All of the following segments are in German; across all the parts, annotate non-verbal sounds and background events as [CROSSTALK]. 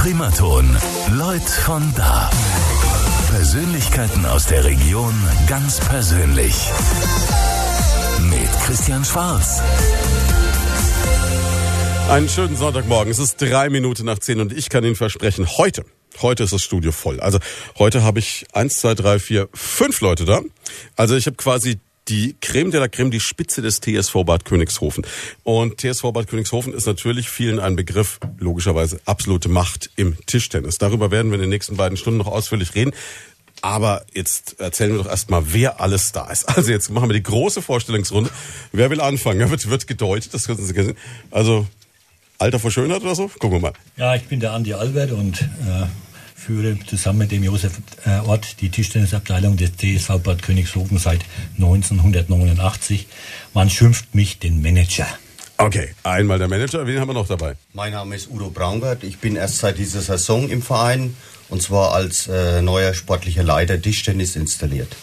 Primaton. Leut von da. Persönlichkeiten aus der Region ganz persönlich. Mit Christian Schwarz. Einen schönen Sonntagmorgen. Es ist drei Minuten nach zehn und ich kann Ihnen versprechen, heute, heute ist das Studio voll. Also heute habe ich eins, zwei, drei, vier, fünf Leute da. Also ich habe quasi die Creme de la Creme, die Spitze des TSV Bad Königshofen. Und TSV Bad Königshofen ist natürlich vielen ein Begriff, logischerweise absolute Macht im Tischtennis. Darüber werden wir in den nächsten beiden Stunden noch ausführlich reden. Aber jetzt erzählen wir doch erstmal, wer alles da ist. [LAUGHS] Also jetzt machen wir die große Vorstellungsrunde. Wer will anfangen? Wird, wird gedeutet, das können Sie sehen. Also Alter vor Schönheit oder so? Gucken wir mal. Ja, ich bin der Andi Albert und äh, führe zusammen mit dem Josef äh, Ort die Tischtennisabteilung des TSV Bad Königshofen seit 1989. Man schimpft mich den Manager. Okay, einmal der Manager. Wen haben wir noch dabei? Mein Name ist Udo Braungart. Ich bin erst seit dieser Saison im Verein und zwar als äh, neuer sportlicher Leiter Tischtennis installiert.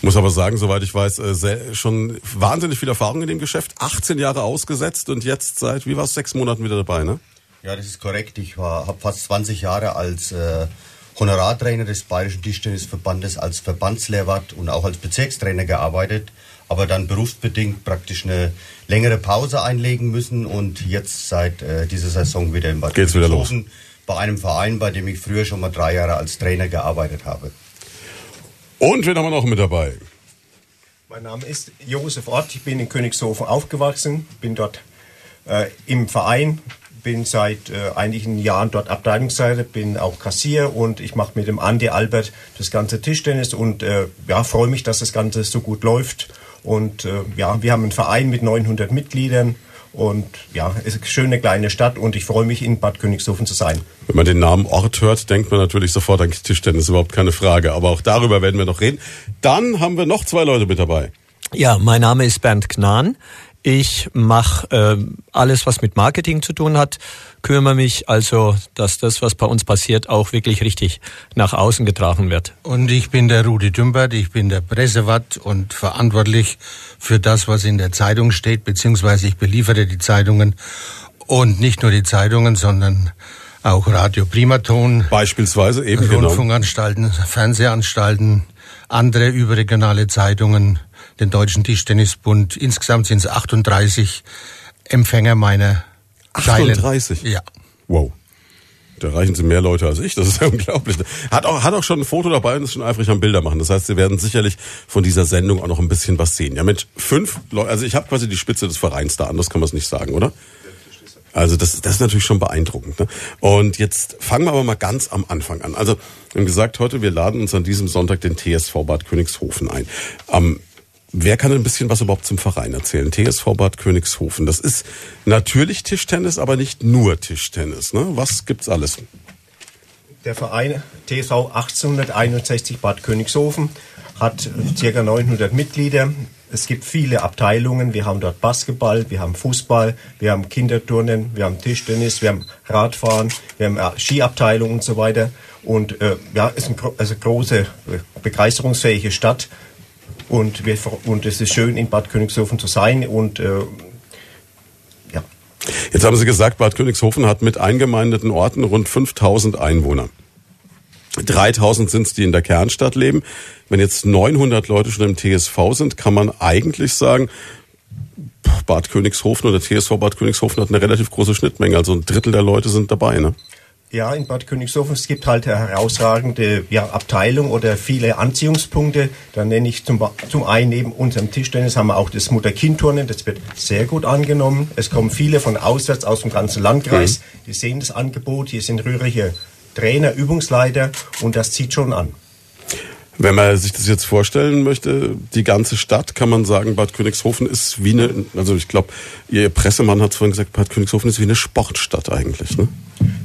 Muss aber sagen, soweit ich weiß, äh, sehr, schon wahnsinnig viel Erfahrung in dem Geschäft. 18 Jahre ausgesetzt und jetzt seit, wie war es, sechs Monaten wieder dabei, ne? Ja, das ist korrekt. Ich habe fast 20 Jahre als äh, Honorartrainer des Bayerischen Tischtennisverbandes, als Verbandslehrwart und auch als Bezirkstrainer gearbeitet, aber dann berufsbedingt praktisch eine längere Pause einlegen müssen und jetzt seit äh, dieser Saison wieder im Bad Geht's wieder los. bei einem Verein, bei dem ich früher schon mal drei Jahre als Trainer gearbeitet habe. Und wen haben wir noch mit dabei? Mein Name ist Josef Ort, ich bin in Königshofen aufgewachsen, bin dort äh, im Verein, bin seit äh, einigen Jahren dort Abteilungsleiter, bin auch Kassier und ich mache mit dem Andi Albert das ganze Tischtennis und äh, ja, freue mich, dass das Ganze so gut läuft. Und äh, ja, wir haben einen Verein mit 900 Mitgliedern und ja, es ist eine schöne kleine Stadt und ich freue mich, in Bad Königshofen zu sein. Wenn man den Namen Ort hört, denkt man natürlich sofort an Tischtennis, überhaupt keine Frage. Aber auch darüber werden wir noch reden. Dann haben wir noch zwei Leute mit dabei. Ja, mein Name ist Bernd Knahn. Ich mache äh, alles, was mit Marketing zu tun hat, kümmere mich also, dass das, was bei uns passiert, auch wirklich richtig nach außen getragen wird. Und ich bin der Rudi Dümbert, ich bin der Pressewatt und verantwortlich für das, was in der Zeitung steht, beziehungsweise ich beliefere die Zeitungen und nicht nur die Zeitungen, sondern auch Radio Primaton. Beispielsweise eben genau. Rundfunkanstalten, Fernsehanstalten, andere überregionale Zeitungen den Deutschen Tischtennisbund. Insgesamt sind es 38 Empfänger meiner 38? Zeilen. Ja. Wow. Da reichen Sie mehr Leute als ich, das ist [LAUGHS] ja unglaublich. Hat auch, hat auch schon ein Foto dabei und ist schon eifrig am Bilder machen. Das heißt, Sie werden sicherlich von dieser Sendung auch noch ein bisschen was sehen. Ja, mit fünf Leuten, also ich habe quasi die Spitze des Vereins da, anders kann man es nicht sagen, oder? Also das, das ist natürlich schon beeindruckend. Ne? Und jetzt fangen wir aber mal ganz am Anfang an. Also wir haben gesagt, heute wir laden uns an diesem Sonntag den TSV Bad Königshofen ein. Am Wer kann ein bisschen was überhaupt zum Verein erzählen? TSV Bad Königshofen. Das ist natürlich Tischtennis, aber nicht nur Tischtennis. Ne? Was gibt's alles? Der Verein TSV 1861 Bad Königshofen hat ca. 900 Mitglieder. Es gibt viele Abteilungen. Wir haben dort Basketball, wir haben Fußball, wir haben Kinderturnen, wir haben Tischtennis, wir haben Radfahren, wir haben äh, Skiabteilung und so weiter. Und äh, ja, es ist eine, also große, äh, begeisterungsfähige Stadt. Und, wir, und es ist schön, in Bad Königshofen zu sein. Und äh, ja. Jetzt haben Sie gesagt, Bad Königshofen hat mit eingemeindeten Orten rund 5000 Einwohner. 3000 sind es, die in der Kernstadt leben. Wenn jetzt 900 Leute schon im TSV sind, kann man eigentlich sagen, Bad Königshofen oder TSV Bad Königshofen hat eine relativ große Schnittmenge. Also ein Drittel der Leute sind dabei, ne? Ja, in Bad Königshofen, es gibt halt eine herausragende ja, Abteilung oder viele Anziehungspunkte. Da nenne ich zum, zum einen neben unserem Tischtennis haben wir auch das Mutter-Kind-Turnen. Das wird sehr gut angenommen. Es kommen viele von auswärts aus dem ganzen Landkreis. Mhm. Die sehen das Angebot. Hier sind rührige Trainer, Übungsleiter und das zieht schon an. Wenn man sich das jetzt vorstellen möchte, die ganze Stadt, kann man sagen, Bad Königshofen ist wie eine, also ich glaube, Ihr Pressemann hat es vorhin gesagt, Bad Königshofen ist wie eine Sportstadt eigentlich, ne?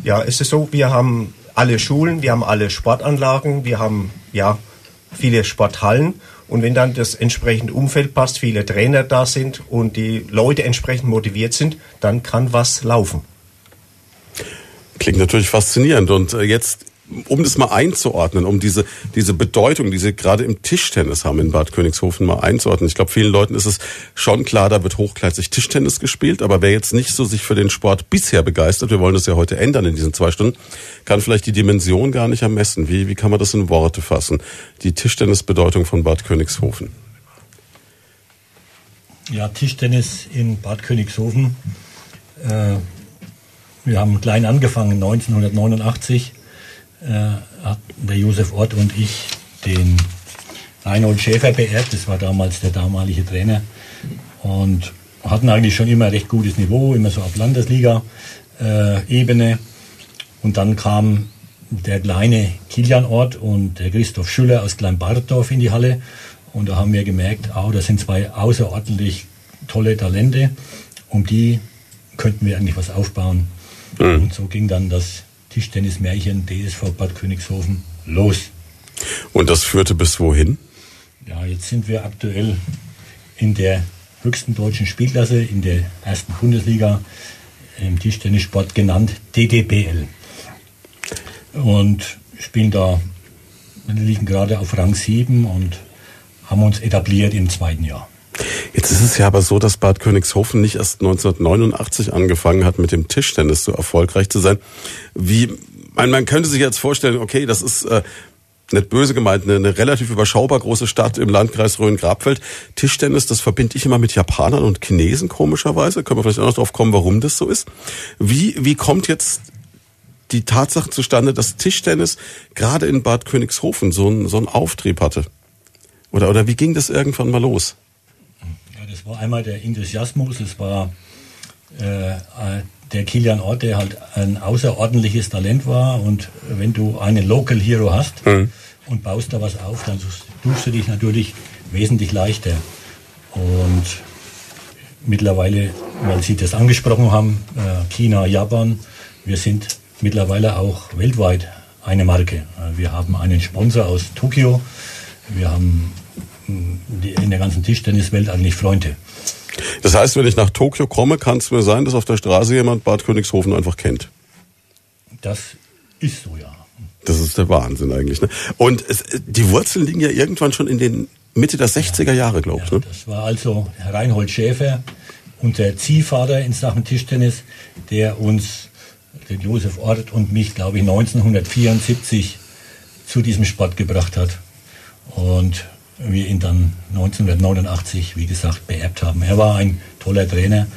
Ja, es ist so, wir haben alle Schulen, wir haben alle Sportanlagen, wir haben, ja, viele Sporthallen. Und wenn dann das entsprechende Umfeld passt, viele Trainer da sind und die Leute entsprechend motiviert sind, dann kann was laufen. Klingt natürlich faszinierend. Und äh, jetzt um das mal einzuordnen, um diese, diese Bedeutung, die sie gerade im Tischtennis haben in Bad Königshofen mal einzuordnen. Ich glaube, vielen Leuten ist es schon klar, da wird hochklassig Tischtennis gespielt, aber wer jetzt nicht so sich für den Sport bisher begeistert, wir wollen das ja heute ändern in diesen zwei Stunden, kann vielleicht die Dimension gar nicht ermessen. Wie, wie kann man das in Worte fassen? Die Tischtennisbedeutung von Bad Königshofen. Ja, Tischtennis in Bad Königshofen. Äh, wir haben klein angefangen, 1989 äh, hat der Josef Ott und ich den Reinhold Schäfer beerbt. Das war damals der damalige Trainer. Und hatten eigentlich schon immer recht gutes Niveau, immer so auf Landesliga-Ebene. Äh, und dann kam der kleine Kilian Ort und der Christoph Schüller aus Kleinbardorf in die Halle. Und da haben wir gemerkt, oh, das sind zwei außerordentlich tolle Talente. Um die könnten wir eigentlich was aufbauen. Mhm. Und so ging dann das Tischtennismärchen DSV Bad Königshofen los. Und das führte bis wohin? Ja, jetzt sind wir aktuell in der höchsten deutschen Spielklasse, in der ersten Bundesliga im Tischtennissport genannt DDBL. Und spielen da, wir liegen gerade auf Rang 7 und haben uns etabliert im zweiten Jahr. Jetzt ist es ja aber so, dass Bad Königshofen nicht erst 1989 angefangen hat, mit dem Tischtennis so erfolgreich zu sein. Wie, man, könnte sich jetzt vorstellen, okay, das ist äh, nicht böse gemeint, eine, eine relativ überschaubar große Stadt im Landkreis Rhön-Grabfeld. Tischtennis, das verbinde ich immer mit Japanern und Chinesen, komischerweise. Können wir vielleicht auch noch drauf kommen, warum das so ist. Wie, wie kommt jetzt die Tatsache zustande, dass Tischtennis gerade in Bad Königshofen so einen, so einen Auftrieb hatte? Oder, oder wie ging das irgendwann mal los? War einmal der Enthusiasmus, es war äh, der Kilian Ort, der halt ein außerordentliches Talent war. Und wenn du einen Local Hero hast mhm. und baust da was auf, dann tust du dich natürlich wesentlich leichter. Und mittlerweile, weil Sie das angesprochen haben, äh, China, Japan, wir sind mittlerweile auch weltweit eine Marke. Äh, wir haben einen Sponsor aus Tokio, wir haben in der ganzen Tischtenniswelt eigentlich Freunde. Das heißt, wenn ich nach Tokio komme, kann es mir sein, dass auf der Straße jemand Bad Königshofen einfach kennt. Das ist so, ja. Das ist der Wahnsinn eigentlich. Ne? Und es, die Wurzeln liegen ja irgendwann schon in den Mitte der 60er Jahre, glaube ich. Ja, ne? Das war also Reinhold Schäfer, unser Ziehvater in Sachen Tischtennis, der uns, den Josef Ort und mich, glaube ich, 1974 zu diesem Sport gebracht hat. Und wir ihn dann 1989, wie gesagt, beerbt haben. Er war ein toller Trainer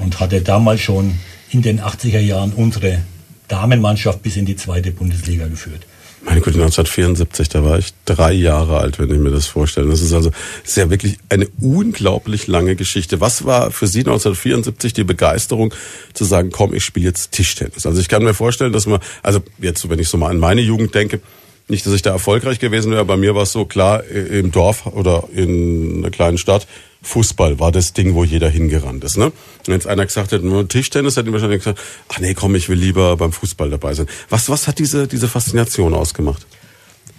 und hatte damals schon in den 80er Jahren unsere Damenmannschaft bis in die zweite Bundesliga geführt. Meine Güte, 1974, da war ich drei Jahre alt, wenn ich mir das vorstelle. Das ist also sehr wirklich eine unglaublich lange Geschichte. Was war für Sie 1974 die Begeisterung zu sagen, komm, ich spiele jetzt Tischtennis? Also ich kann mir vorstellen, dass man, also jetzt, wenn ich so mal an meine Jugend denke, nicht, dass ich da erfolgreich gewesen wäre. Bei mir war es so klar, im Dorf oder in einer kleinen Stadt, Fußball war das Ding, wo jeder hingerannt ist. Ne? Wenn jetzt einer gesagt hätte, Tischtennis, hätte ich wahrscheinlich gesagt, ach nee, komm, ich will lieber beim Fußball dabei sein. Was, was hat diese, diese Faszination ausgemacht?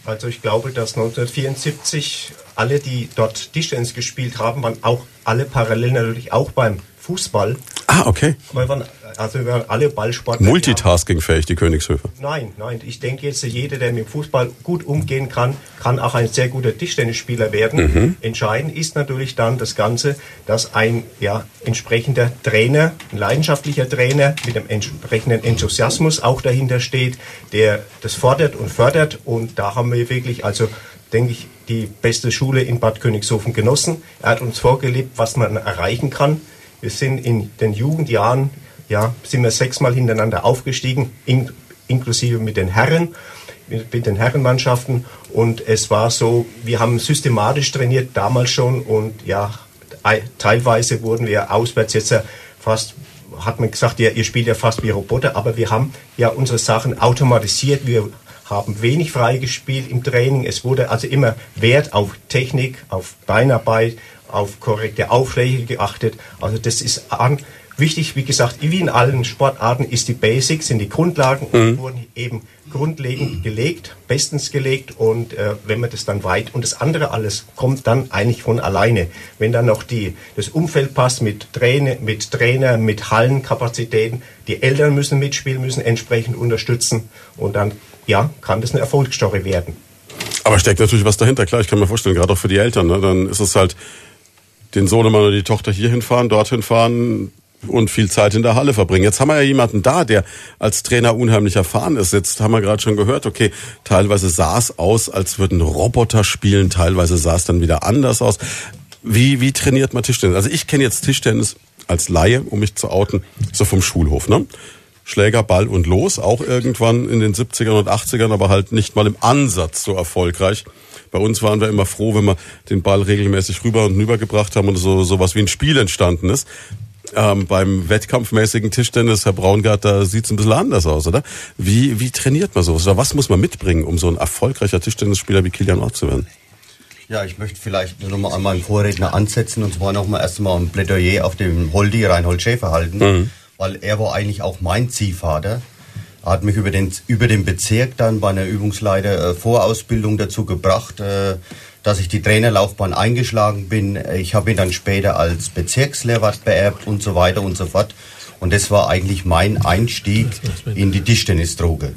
Also ich glaube, dass 1974 alle, die dort Tischtennis gespielt haben, waren auch alle parallel natürlich auch beim Fußball. Ah, okay. Weil waren also wir alle Ballsportler. Multitaskingfähig, die Königshöfe. Nein, nein. Ich denke jetzt, jeder, der mit dem Fußball gut umgehen kann, kann auch ein sehr guter Tischtennisspieler werden. Mhm. Entscheidend ist natürlich dann das Ganze, dass ein ja, entsprechender Trainer, ein leidenschaftlicher Trainer mit dem entsprechenden Enthusiasmus auch dahinter steht, der das fordert und fördert. Und da haben wir wirklich, also denke ich, die beste Schule in Bad Königshofen genossen. Er hat uns vorgelebt, was man erreichen kann. Wir sind in den Jugendjahren ja, sind wir sechsmal hintereinander aufgestiegen, in, inklusive mit den Herren, mit, mit den Herrenmannschaften. Und es war so, wir haben systematisch trainiert damals schon und ja, teilweise wurden wir auswärts jetzt fast hat man gesagt, ja, ihr spielt ja fast wie Roboter, aber wir haben ja unsere Sachen automatisiert. Wir haben wenig frei gespielt im Training. Es wurde also immer Wert auf Technik, auf Beinarbeit, auf korrekte Aufschläge geachtet. Also das ist an, Wichtig, wie gesagt, wie in allen Sportarten, ist die Basics, sind die Grundlagen und mhm. wurden eben grundlegend gelegt, bestens gelegt und äh, wenn man das dann weit und das andere alles kommt dann eigentlich von alleine. Wenn dann noch die, das Umfeld passt mit Trainer, mit Trainer, mit Hallenkapazitäten, die Eltern müssen mitspielen, müssen entsprechend unterstützen und dann ja, kann das eine Erfolgsstory werden. Aber steckt natürlich was dahinter, klar, ich kann mir vorstellen, gerade auch für die Eltern, ne? dann ist es halt den Sohnemann oder die Tochter hierhin fahren, dorthin fahren, und viel Zeit in der Halle verbringen. Jetzt haben wir ja jemanden da, der als Trainer unheimlich erfahren ist. Jetzt haben wir gerade schon gehört, okay, teilweise sah es aus, als würden Roboter spielen, teilweise sah es dann wieder anders aus. Wie, wie trainiert man Tischtennis? Also ich kenne jetzt Tischtennis als Laie, um mich zu outen, so vom Schulhof, ne? Schläger, Ball und los, auch irgendwann in den 70ern und 80ern, aber halt nicht mal im Ansatz so erfolgreich. Bei uns waren wir immer froh, wenn wir den Ball regelmäßig rüber und rüber gebracht haben und so sowas wie ein Spiel entstanden ist. Ähm, beim wettkampfmäßigen Tischtennis, Herr Braungart, da sieht's ein bisschen anders aus, oder? Wie, wie trainiert man sowas? Oder was muss man mitbringen, um so ein erfolgreicher Tischtennisspieler wie Kilian Ort zu werden? Ja, ich möchte vielleicht nochmal an meinen Vorredner ansetzen und zwar nochmal erstmal ein Plädoyer auf dem Holdi Reinhold Schäfer halten, mhm. weil er war eigentlich auch mein Ziehvater. Er hat mich über den, über den Bezirk dann bei einer Übungsleiter äh, Vorausbildung dazu gebracht, äh, dass ich die Trainerlaufbahn eingeschlagen bin. Ich habe ihn dann später als Bezirkslehrwart beerbt und so weiter und so fort. Und das war eigentlich mein Einstieg in die Tischtennisdroge.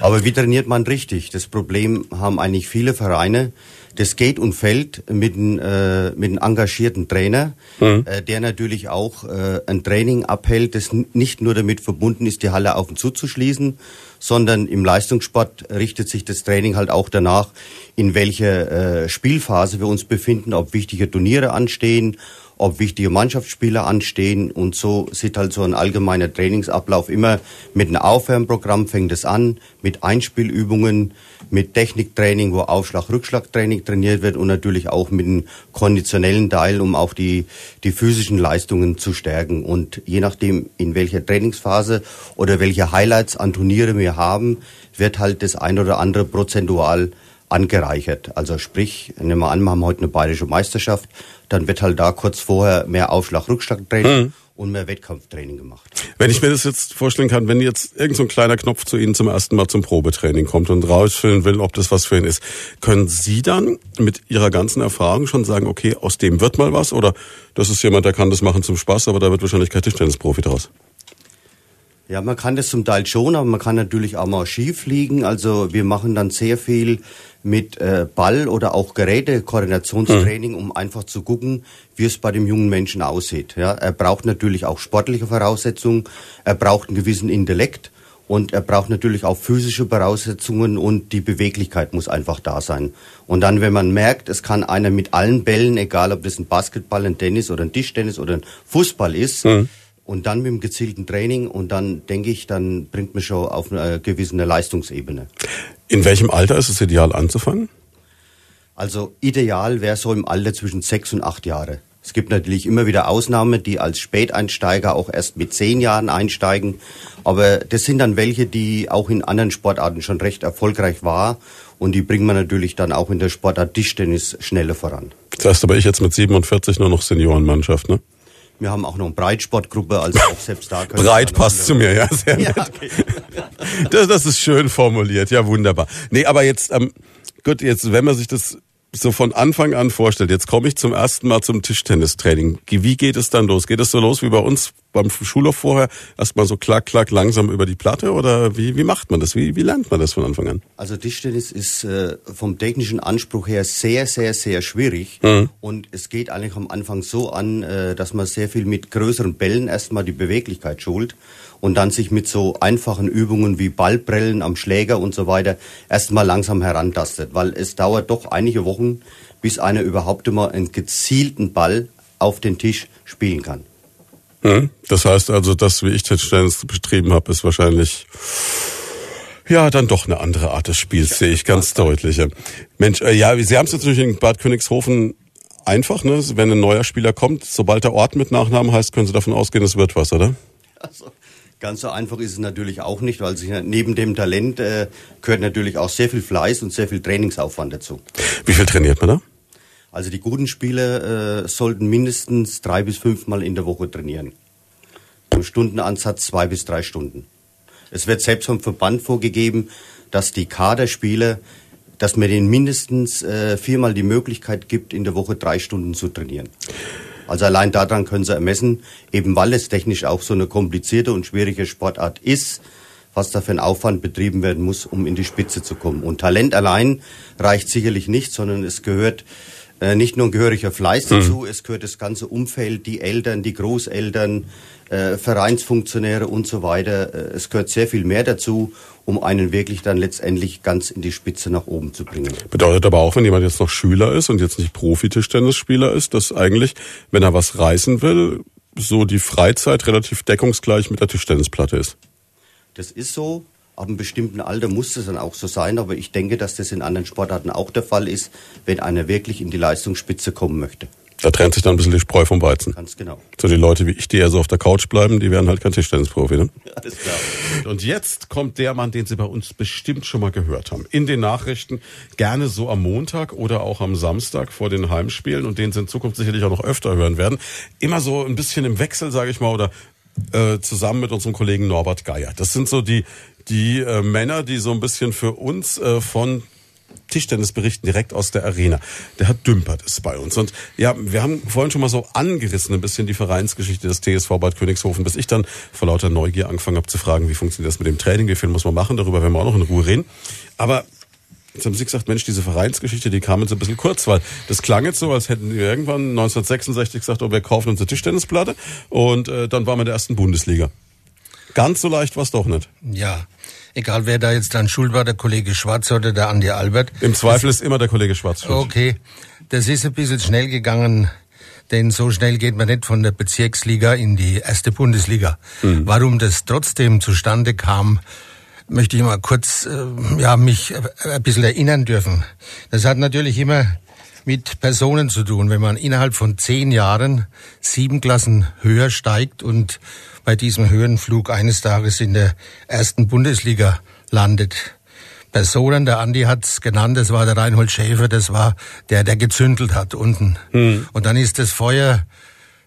Aber wie trainiert man richtig? Das Problem haben eigentlich viele Vereine das geht und fällt mit einem, äh, mit einem engagierten Trainer, mhm. äh, der natürlich auch äh, ein Training abhält, das nicht nur damit verbunden ist, die Halle auf und zu zu schließen, sondern im Leistungssport richtet sich das Training halt auch danach, in welcher äh, Spielphase wir uns befinden, ob wichtige Turniere anstehen, ob wichtige Mannschaftsspieler anstehen und so sieht halt so ein allgemeiner Trainingsablauf immer mit einem Aufwärmprogramm fängt es an, mit Einspielübungen, mit Techniktraining, wo Aufschlag-Rückschlag-Training trainiert wird und natürlich auch mit einem konditionellen Teil, um auch die, die physischen Leistungen zu stärken. Und je nachdem, in welcher Trainingsphase oder welche Highlights an Turniere wir haben, wird halt das ein oder andere prozentual angereichert. Also sprich, nehmen wir an, wir haben heute eine bayerische Meisterschaft, dann wird halt da kurz vorher mehr Aufschlag-Rückschlag-Training mhm. und mehr Wettkampftraining gemacht. Wenn ich mir das jetzt vorstellen kann, wenn jetzt irgendein so kleiner Knopf zu Ihnen zum ersten Mal zum Probetraining kommt und rausfüllen will, ob das was für ihn ist, können Sie dann mit Ihrer ganzen Erfahrung schon sagen, okay, aus dem wird mal was oder das ist jemand, der kann das machen zum Spaß, aber da wird wahrscheinlich kein Tischtennisprofi draus? Ja, man kann das zum Teil schon, aber man kann natürlich auch mal schief liegen. Also wir machen dann sehr viel mit äh, Ball oder auch Gerätekoordinationstraining, mhm. um einfach zu gucken, wie es bei dem jungen Menschen aussieht. Ja, er braucht natürlich auch sportliche Voraussetzungen, er braucht einen gewissen Intellekt und er braucht natürlich auch physische Voraussetzungen und die Beweglichkeit muss einfach da sein. Und dann, wenn man merkt, es kann einer mit allen Bällen, egal ob das ein Basketball, ein Tennis oder ein Tischtennis oder ein Fußball ist, mhm und dann mit dem gezielten Training und dann denke ich, dann bringt mich schon auf eine gewisse Leistungsebene. In welchem Alter ist es ideal anzufangen? Also ideal wäre so im Alter zwischen sechs und acht Jahre. Es gibt natürlich immer wieder Ausnahmen, die als Späteinsteiger auch erst mit zehn Jahren einsteigen. Aber das sind dann welche, die auch in anderen Sportarten schon recht erfolgreich war. Und die bringen wir natürlich dann auch in der Sportart Tischtennis schneller voran. Das heißt aber ich jetzt mit 47 nur noch Seniorenmannschaft, ne? Wir haben auch noch eine Breitsportgruppe, also auch selbst da können Breit passt zu mir, ja, sehr ja, okay. das, das ist schön formuliert, ja, wunderbar. Nee, aber jetzt, ähm, gut, jetzt, wenn man sich das so von Anfang an vorstellt, jetzt komme ich zum ersten Mal zum Tischtennistraining. Wie geht es dann los? Geht es so los wie bei uns beim Schulhof vorher? Erstmal so klack, klack langsam über die Platte oder wie, wie macht man das? Wie, wie lernt man das von Anfang an? Also Tischtennis ist äh, vom technischen Anspruch her sehr, sehr, sehr schwierig. Mhm. Und es geht eigentlich am Anfang so an, äh, dass man sehr viel mit größeren Bällen erstmal die Beweglichkeit schult und dann sich mit so einfachen Übungen wie Ballprellen am Schläger und so weiter erstmal langsam herantastet, weil es dauert doch einige Wochen, bis einer überhaupt immer einen gezielten Ball auf den Tisch spielen kann. Das heißt also, das, wie ich Tischtennis betrieben habe, ist wahrscheinlich ja, dann doch eine andere Art des Spiels, sehe ich ganz deutlich. Mensch, äh, ja, Sie haben es natürlich in Bad Königshofen einfach, ne? Wenn ein neuer Spieler kommt, sobald der Ort mit Nachnamen heißt, können Sie davon ausgehen, es wird was, oder? Also, Ganz so einfach ist es natürlich auch nicht, weil sich neben dem Talent äh, gehört natürlich auch sehr viel Fleiß und sehr viel Trainingsaufwand dazu. Wie viel trainiert man da? Also die guten Spieler äh, sollten mindestens drei bis fünfmal in der Woche trainieren. Im Stundenansatz zwei bis drei Stunden. Es wird selbst vom Verband vorgegeben, dass die Kaderspieler, dass man denen mindestens äh, viermal die Möglichkeit gibt, in der Woche drei Stunden zu trainieren. Also allein daran können Sie ermessen, eben weil es technisch auch so eine komplizierte und schwierige Sportart ist, was da für ein Aufwand betrieben werden muss, um in die Spitze zu kommen. Und Talent allein reicht sicherlich nicht, sondern es gehört äh, nicht nur ein gehöriger Fleiß dazu, mhm. es gehört das ganze Umfeld, die Eltern, die Großeltern, äh, Vereinsfunktionäre und so weiter. Äh, es gehört sehr viel mehr dazu, um einen wirklich dann letztendlich ganz in die Spitze nach oben zu bringen. Bedeutet aber auch, wenn jemand jetzt noch Schüler ist und jetzt nicht Profi-Tischtennisspieler ist, dass eigentlich, wenn er was reißen will, so die Freizeit relativ deckungsgleich mit der Tischtennisplatte ist. Das ist so. Ab einem bestimmten Alter muss es dann auch so sein, aber ich denke, dass das in anderen Sportarten auch der Fall ist, wenn einer wirklich in die Leistungsspitze kommen möchte. Da trennt sich dann ein bisschen die Spreu vom Weizen. Ganz genau. So die Leute wie ich, die eher so auf der Couch bleiben, die werden halt kein Tischtennisprofi. Ne? Alles klar. Und jetzt kommt der Mann, den Sie bei uns bestimmt schon mal gehört haben. In den Nachrichten, gerne so am Montag oder auch am Samstag vor den Heimspielen und den Sie in Zukunft sicherlich auch noch öfter hören werden. Immer so ein bisschen im Wechsel, sage ich mal, oder äh, zusammen mit unserem Kollegen Norbert Geier. Das sind so die, die äh, Männer, die so ein bisschen für uns äh, von Tischtennis berichten direkt aus der Arena. Der hat Dümpert ist bei uns. Und ja, wir haben vorhin schon mal so angerissen ein bisschen die Vereinsgeschichte des TSV Bad Königshofen, bis ich dann vor lauter Neugier angefangen habe zu fragen, wie funktioniert das mit dem Training, wie viel muss man machen, darüber werden wir auch noch in Ruhe reden. Aber Jetzt haben Sie gesagt, Mensch, diese Vereinsgeschichte, die kam jetzt ein bisschen kurz, weil das klang jetzt so, als hätten wir irgendwann 1966 gesagt, oh, wir kaufen uns eine Tischtennisplatte und äh, dann waren wir in der ersten Bundesliga. Ganz so leicht war es doch nicht. Ja, egal wer da jetzt dann schuld war, der Kollege Schwarz oder der Andi Albert. Im Zweifel das, ist immer der Kollege Schwarz schuld. Okay, das ist ein bisschen schnell gegangen, denn so schnell geht man nicht von der Bezirksliga in die erste Bundesliga. Mhm. Warum das trotzdem zustande kam, möchte ich mal kurz äh, ja, mich ein bisschen erinnern dürfen. Das hat natürlich immer mit Personen zu tun. Wenn man innerhalb von zehn Jahren sieben Klassen höher steigt und bei diesem Höhenflug eines Tages in der ersten Bundesliga landet. Personen, der Andi hat's genannt, das war der Reinhold Schäfer, das war der, der gezündelt hat unten. Hm. Und dann ist das Feuer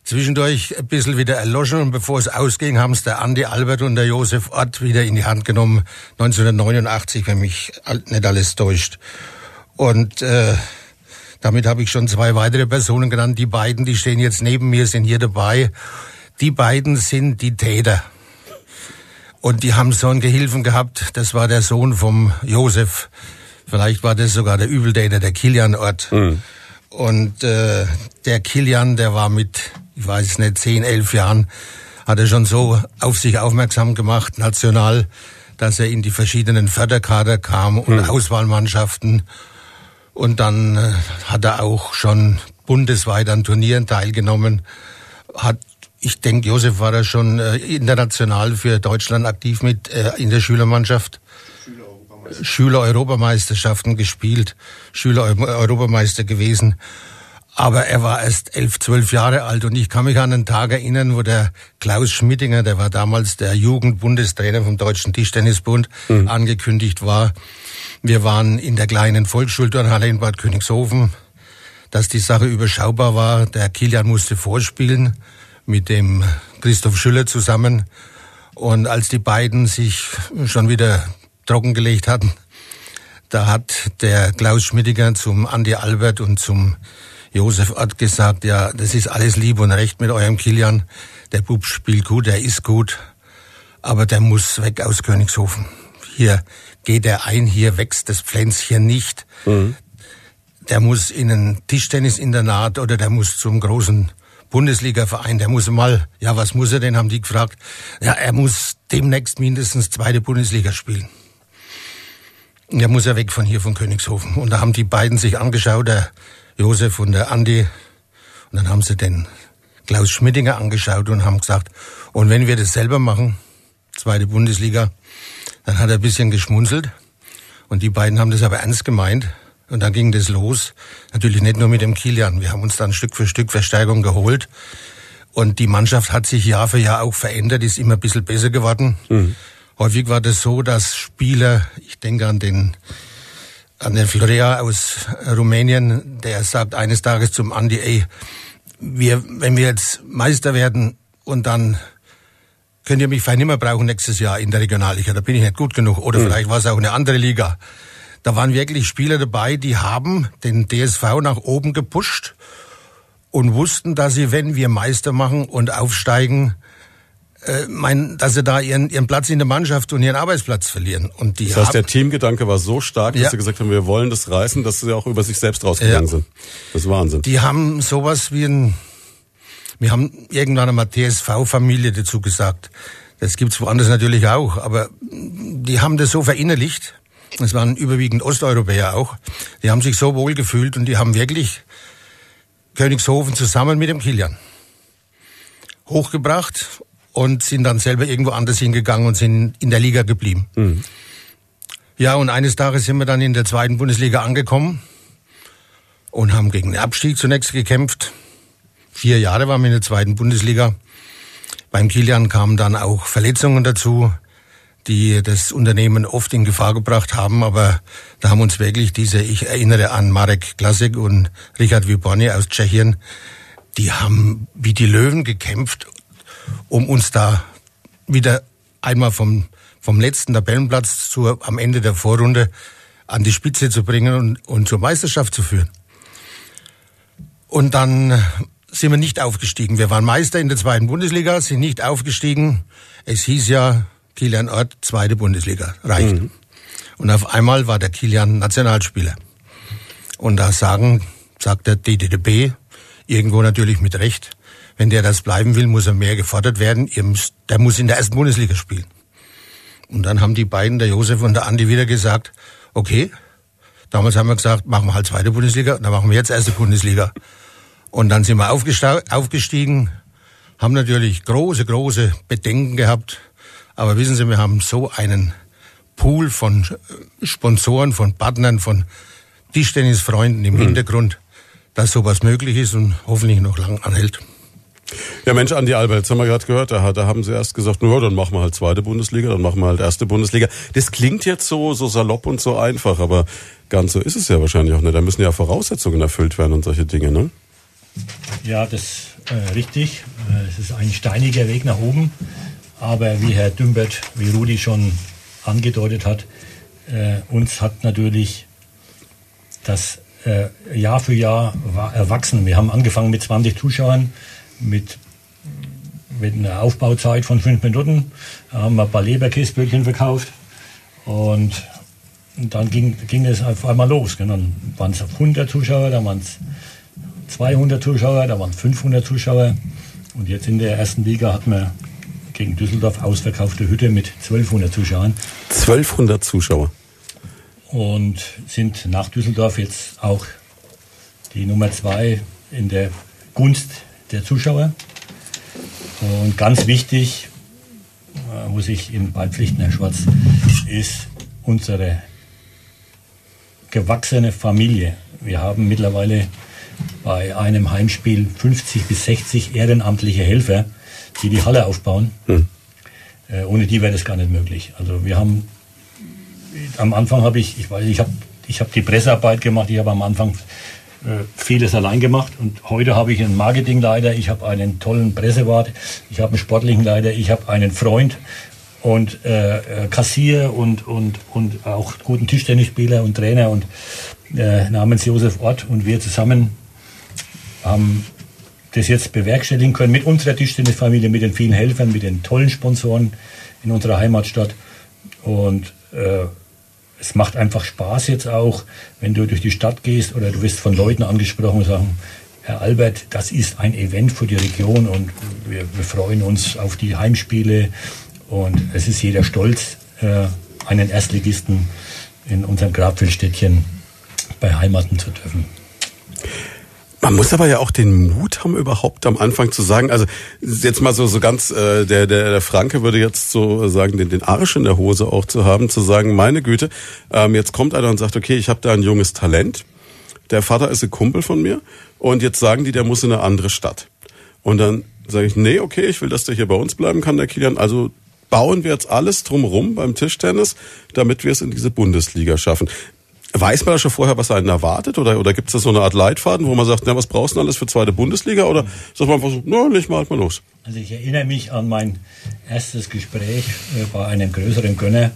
zwischendurch ein bisschen wieder erloschen und bevor es ausging, haben es der Andi Albert und der Josef Ott wieder in die Hand genommen, 1989, wenn mich nicht alles täuscht. Und äh, damit habe ich schon zwei weitere Personen genannt. Die beiden, die stehen jetzt neben mir, sind hier dabei. Die beiden sind die Täter. Und die haben so einen Gehilfen gehabt, das war der Sohn vom Josef. Vielleicht war das sogar der Übeltäter, der Kilian Ort. Mhm. Und äh, der Kilian, der war mit ich weiß es nicht, zehn, elf Jahren, hat er schon so auf sich aufmerksam gemacht, national, dass er in die verschiedenen Förderkader kam und mhm. Auswahlmannschaften. Und dann äh, hat er auch schon bundesweit an Turnieren teilgenommen, hat ich denke, Josef war da schon äh, international für Deutschland aktiv mit äh, in der Schülermannschaft. Schüler-Europameisterschaften gespielt, Schüler-Europameister gewesen. Aber er war erst elf, zwölf Jahre alt und ich kann mich an einen Tag erinnern, wo der Klaus Schmittinger, der war damals der Jugendbundestrainer vom Deutschen Tischtennisbund, mhm. angekündigt war. Wir waren in der kleinen Volksschulturnhalle in Bad Königshofen, dass die Sache überschaubar war. Der Kilian musste vorspielen mit dem Christoph Schüller zusammen. Und als die beiden sich schon wieder trockengelegt hatten, da hat der Klaus Schmittinger zum Andi Albert und zum Josef hat gesagt, ja, das ist alles lieb und recht mit eurem Kilian. Der Bub spielt gut, er ist gut, aber der muss weg aus Königshofen. Hier geht er ein, hier wächst das Pflänzchen nicht. Mhm. Der muss in ein Tischtennisinternat oder der muss zum großen Bundesliga-Verein, der muss mal, ja, was muss er denn, haben die gefragt. Ja, er muss demnächst mindestens zweite Bundesliga spielen. Der muss ja weg von hier, von Königshofen. Und da haben die beiden sich angeschaut, der Josef und der Andi. Und dann haben sie den Klaus Schmittinger angeschaut und haben gesagt, und wenn wir das selber machen, zweite Bundesliga, dann hat er ein bisschen geschmunzelt. Und die beiden haben das aber ernst gemeint. Und dann ging das los. Natürlich nicht nur mit dem Kilian. Wir haben uns dann Stück für Stück Verstärkung geholt. Und die Mannschaft hat sich Jahr für Jahr auch verändert, ist immer ein bisschen besser geworden. Mhm. Häufig war das so, dass Spieler, ich denke an den an den Florea aus Rumänien, der sagt eines Tages zum Andi, ey, wir, wenn wir jetzt Meister werden und dann könnt ihr mich vielleicht nicht mehr brauchen nächstes Jahr in der Regionalliga, da bin ich nicht gut genug. Oder mhm. vielleicht war es auch eine andere Liga. Da waren wirklich Spieler dabei, die haben den DSV nach oben gepusht und wussten, dass sie, wenn wir Meister machen und aufsteigen, äh, mein, dass sie da ihren, ihren Platz in der Mannschaft und ihren Arbeitsplatz verlieren. Und die das heißt, der Teamgedanke war so stark, dass ja. sie gesagt haben, wir wollen das reißen, dass sie auch über sich selbst rausgegangen ja. sind. Das ist Wahnsinn. Die haben sowas wie ein, wir haben irgendwann einmal TSV-Familie dazu gesagt. Das gibt's woanders natürlich auch, aber die haben das so verinnerlicht. Es waren überwiegend Osteuropäer auch. Die haben sich so wohl gefühlt und die haben wirklich Königshofen zusammen mit dem Kilian hochgebracht und sind dann selber irgendwo anders hingegangen und sind in der Liga geblieben. Mhm. Ja, und eines Tages sind wir dann in der zweiten Bundesliga angekommen und haben gegen den Abstieg zunächst gekämpft. Vier Jahre waren wir in der zweiten Bundesliga. Beim Kilian kamen dann auch Verletzungen dazu, die das Unternehmen oft in Gefahr gebracht haben. Aber da haben uns wirklich diese, ich erinnere an Marek Klasik und Richard Viborny aus Tschechien, die haben wie die Löwen gekämpft um uns da wieder einmal vom, vom letzten Tabellenplatz zur, am Ende der Vorrunde an die Spitze zu bringen und, und zur Meisterschaft zu führen. Und dann sind wir nicht aufgestiegen. Wir waren Meister in der zweiten Bundesliga, sind nicht aufgestiegen. Es hieß ja, Kilian Ort, zweite Bundesliga, reicht. Mhm. Und auf einmal war der Kilian Nationalspieler. Und da sagen, sagt der DDDB, irgendwo natürlich mit Recht, wenn der das bleiben will, muss er mehr gefordert werden. Der muss in der ersten Bundesliga spielen. Und dann haben die beiden, der Josef und der Andi, wieder gesagt, okay, damals haben wir gesagt, machen wir halt zweite Bundesliga, dann machen wir jetzt erste Bundesliga. Und dann sind wir aufgestiegen, haben natürlich große, große Bedenken gehabt. Aber wissen Sie, wir haben so einen Pool von Sponsoren, von Partnern, von Tischtennisfreunden im mhm. Hintergrund, dass sowas möglich ist und hoffentlich noch lang anhält. Ja, Mensch, Andi Albert, jetzt haben wir gerade gehört, da, da haben sie erst gesagt, nur dann machen wir halt zweite Bundesliga, dann machen wir halt erste Bundesliga. Das klingt jetzt so, so salopp und so einfach, aber ganz so ist es ja wahrscheinlich auch nicht. Da müssen ja Voraussetzungen erfüllt werden und solche Dinge, ne? Ja, das ist äh, richtig. Äh, es ist ein steiniger Weg nach oben. Aber wie Herr Dümbert, wie Rudi schon angedeutet hat, äh, uns hat natürlich das äh, Jahr für Jahr erwachsen. Wir haben angefangen mit 20 Zuschauern mit, mit einer Aufbauzeit von fünf Minuten. Da haben wir ein paar Leberkäsbrötchen verkauft und dann ging, ging es auf einmal los. Dann waren es 100 Zuschauer, dann waren es 200 Zuschauer, dann waren es 500 Zuschauer. Und jetzt in der ersten Liga hatten wir gegen Düsseldorf ausverkaufte Hütte mit 1200 Zuschauern. 1200 Zuschauer. Und sind nach Düsseldorf jetzt auch die Nummer zwei in der Gunst der Zuschauer. Und ganz wichtig, äh, muss ich Ihnen beipflichten, Herr Schwarz, ist unsere gewachsene Familie. Wir haben mittlerweile bei einem Heimspiel 50 bis 60 ehrenamtliche Helfer, die die Halle aufbauen. Hm. Äh, ohne die wäre das gar nicht möglich. Also wir haben am Anfang habe ich, ich weiß, ich habe ich habe die Pressearbeit gemacht. Ich habe am Anfang äh, vieles allein gemacht. Und heute habe ich einen Marketingleiter, ich habe einen tollen Pressewart, ich habe einen sportlichen Leiter, ich habe einen Freund und äh, äh, Kassier und, und, und auch guten Tischtennisspieler und Trainer und äh, namens Josef Ort und wir zusammen haben das jetzt bewerkstelligen können mit unserer Tischtennisfamilie, mit den vielen Helfern, mit den tollen Sponsoren in unserer Heimatstadt und äh, es macht einfach Spaß jetzt auch, wenn du durch die Stadt gehst oder du wirst von Leuten angesprochen und sagen, Herr Albert, das ist ein Event für die Region und wir, wir freuen uns auf die Heimspiele und es ist jeder stolz, äh, einen Erstligisten in unserem Grabfeldstädtchen bei Heimaten zu dürfen. Man muss aber ja auch den Mut haben, überhaupt am Anfang zu sagen, also jetzt mal so, so ganz, äh, der, der, der Franke würde jetzt so sagen, den, den Arsch in der Hose auch zu haben, zu sagen, meine Güte, ähm, jetzt kommt einer und sagt, okay, ich habe da ein junges Talent, der Vater ist ein Kumpel von mir und jetzt sagen die, der muss in eine andere Stadt. Und dann sage ich, nee, okay, ich will, dass der hier bei uns bleiben kann, der Kilian, also bauen wir jetzt alles drumherum beim Tischtennis, damit wir es in diese Bundesliga schaffen. Weiß man da schon vorher, was einen erwartet? Oder, oder gibt es da so eine Art Leitfaden, wo man sagt, na, was brauchst du denn alles für zweite Bundesliga? Oder sagt man einfach so, na, leg mal halt mal los? Also ich erinnere mich an mein erstes Gespräch äh, bei einem größeren Gönner.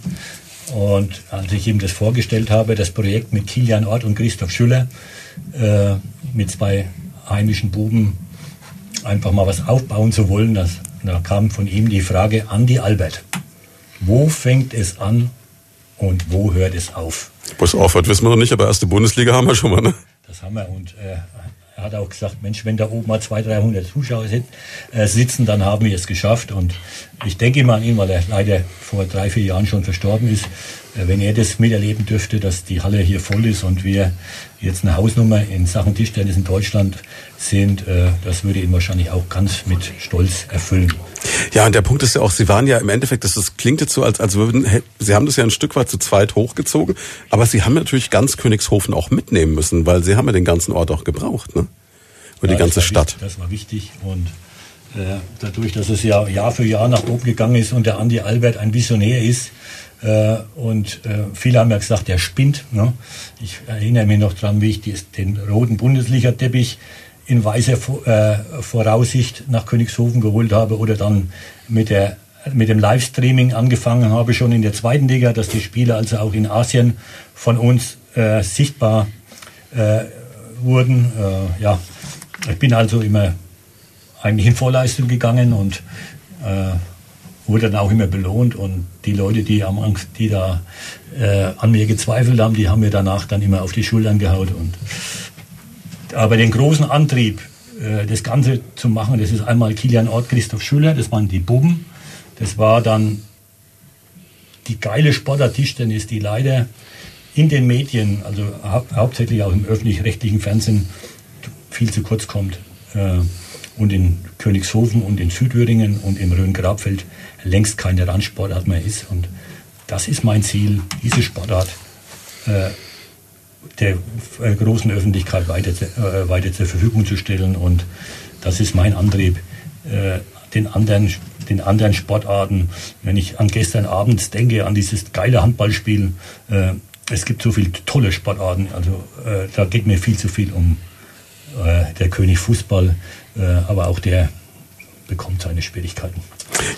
Und als ich ihm das vorgestellt habe, das Projekt mit Kilian Ort und Christoph Schüller, äh, mit zwei heimischen Buben einfach mal was aufbauen zu wollen, das, da kam von ihm die Frage, Andi Albert, wo fängt es an und wo hört es auf? Wo es aufhört, wissen wir noch nicht, aber erste Bundesliga haben wir schon mal, ne? Das haben wir und äh, er hat auch gesagt, Mensch, wenn da oben mal 200, 300 Zuschauer sit, äh, sitzen, dann haben wir es geschafft. Und ich denke immer an ihn, weil er leider vor drei, vier Jahren schon verstorben ist. Äh, wenn er das miterleben dürfte, dass die Halle hier voll ist und wir jetzt eine Hausnummer in Sachen Tischtennis in Deutschland sind, äh, das würde ihn wahrscheinlich auch ganz mit Stolz erfüllen. Ja, und der Punkt ist ja auch, Sie waren ja im Endeffekt, das, das klingt jetzt so, als, als würden, Sie haben das ja ein Stück weit zu zweit hochgezogen, aber Sie haben natürlich ganz Königshofen auch mitnehmen müssen, weil Sie haben ja den ganzen Ort auch gebraucht, ne? Oder ja, die ganze Stadt. Wichtig, das war wichtig und äh, dadurch, dass es ja Jahr für Jahr nach oben gegangen ist und der Andi Albert ein Visionär ist, und äh, viele haben ja gesagt, der spinnt. Ne? Ich erinnere mich noch dran, wie ich den roten Bundesliga-Teppich in weiser äh, Voraussicht nach Königshofen geholt habe oder dann mit, der, mit dem Livestreaming angefangen habe, schon in der zweiten Liga, dass die Spieler also auch in Asien von uns äh, sichtbar äh, wurden. Äh, ja, ich bin also immer eigentlich in Vorleistung gegangen und äh, wurde dann auch immer belohnt und die Leute, die, am, die da äh, an mir gezweifelt haben, die haben mir danach dann immer auf die Schultern gehaut. Und, aber den großen Antrieb, äh, das Ganze zu machen, das ist einmal Kilian Ort, Christoph Schüller, das waren die Buben. Das war dann die geile Sportart Tischtennis, die leider in den Medien, also hau hauptsächlich auch im öffentlich-rechtlichen Fernsehen, viel zu kurz kommt. Äh, und in Königshofen und in Südthüringen und im Rhön-Grabfeld längst keine Randsportart mehr ist. Und das ist mein Ziel, diese Sportart äh, der äh, großen Öffentlichkeit weiter, äh, weiter zur Verfügung zu stellen. Und das ist mein Antrieb, äh, den, anderen, den anderen Sportarten, wenn ich an gestern Abend denke, an dieses geile Handballspiel, äh, es gibt so viele tolle Sportarten, also äh, da geht mir viel zu viel um der König Fußball, aber auch der bekommt seine Schwierigkeiten.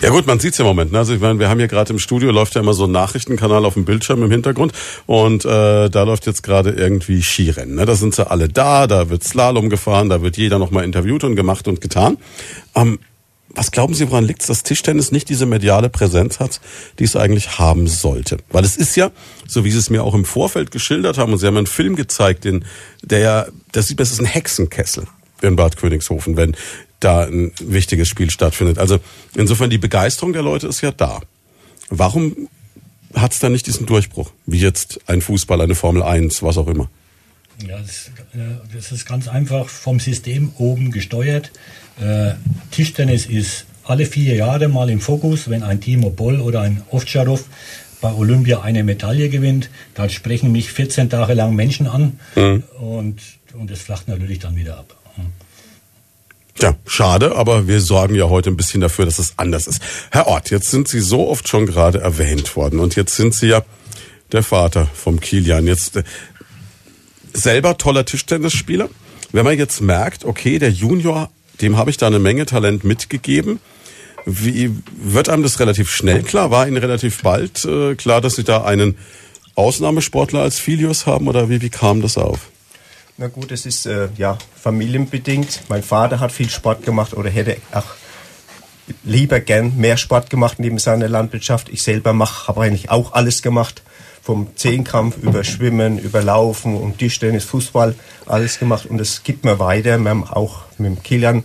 Ja gut, man sieht's ja im Moment. Ne? Also ich meine, wir haben hier gerade im Studio läuft ja immer so ein Nachrichtenkanal auf dem Bildschirm im Hintergrund und äh, da läuft jetzt gerade irgendwie Skirennen. Ne? Da sind sie alle da, da wird Slalom gefahren, da wird jeder nochmal interviewt und gemacht und getan. Ähm, was glauben Sie, woran liegt's, dass Tischtennis nicht diese mediale Präsenz hat, die es eigentlich haben sollte? Weil es ist ja, so wie Sie es mir auch im Vorfeld geschildert haben, und Sie haben einen Film gezeigt, den, der ja, das sieht, das ist ein Hexenkessel in Bad Königshofen, wenn da ein wichtiges Spiel stattfindet. Also insofern die Begeisterung der Leute ist ja da. Warum hat es da nicht diesen Durchbruch, wie jetzt ein Fußball, eine Formel 1, was auch immer? Ja, das, äh, das ist ganz einfach vom System oben gesteuert. Äh, Tischtennis ist alle vier Jahre mal im Fokus, wenn ein Timo Boll oder ein Ovtcharov bei Olympia eine Medaille gewinnt, dann sprechen mich 14 Tage lang Menschen an mhm. und, und das flacht natürlich dann wieder ab. Ja, schade, aber wir sorgen ja heute ein bisschen dafür, dass es anders ist. Herr Ort, jetzt sind Sie so oft schon gerade erwähnt worden und jetzt sind Sie ja der Vater vom Kilian. Jetzt äh, selber toller Tischtennisspieler. Wenn man jetzt merkt, okay, der Junior, dem habe ich da eine Menge Talent mitgegeben. Wie wird einem das relativ schnell klar? War Ihnen relativ bald äh, klar, dass Sie da einen Ausnahmesportler als Filius haben oder wie, wie kam das auf? Na gut, es ist äh, ja familienbedingt. Mein Vater hat viel Sport gemacht oder hätte auch lieber gern mehr Sport gemacht neben seiner Landwirtschaft. Ich selber mach, habe eigentlich auch alles gemacht. Vom Zehnkampf über Schwimmen, über Laufen und Tischtennis, Fußball, alles gemacht. Und es gibt mir weiter. Wir haben auch mit dem Kilian,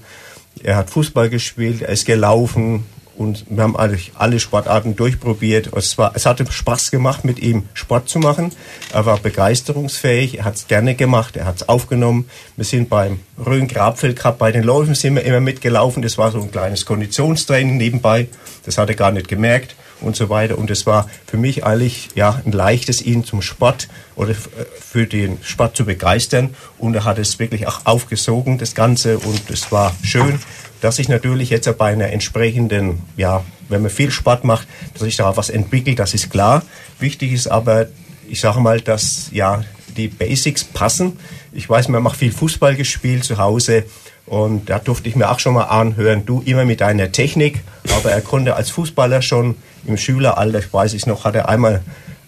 er hat Fußball gespielt, er ist gelaufen, und wir haben eigentlich alle Sportarten durchprobiert. Es, war, es hatte Spaß gemacht, mit ihm Sport zu machen. Er war begeisterungsfähig, er hat es gerne gemacht, er hat es aufgenommen. Wir sind beim Rhön-Grabfeld Cup bei den Läufen sind wir immer mitgelaufen. Das war so ein kleines Konditionstraining nebenbei. Das hat er gar nicht gemerkt und so weiter. Und es war für mich eigentlich ja ein leichtes, ihn zum Sport oder für den Sport zu begeistern. Und er hat es wirklich auch aufgesogen, das Ganze. Und es war schön dass sich natürlich jetzt bei einer entsprechenden, ja, wenn man viel Sport macht, dass sich da was entwickelt, das ist klar. Wichtig ist aber, ich sage mal, dass ja die Basics passen. Ich weiß, man macht viel Fußball gespielt zu Hause Und da durfte ich mir auch schon mal anhören, du immer mit deiner Technik. Aber er konnte als Fußballer schon im Schüleralter, ich weiß ich noch, hat er einmal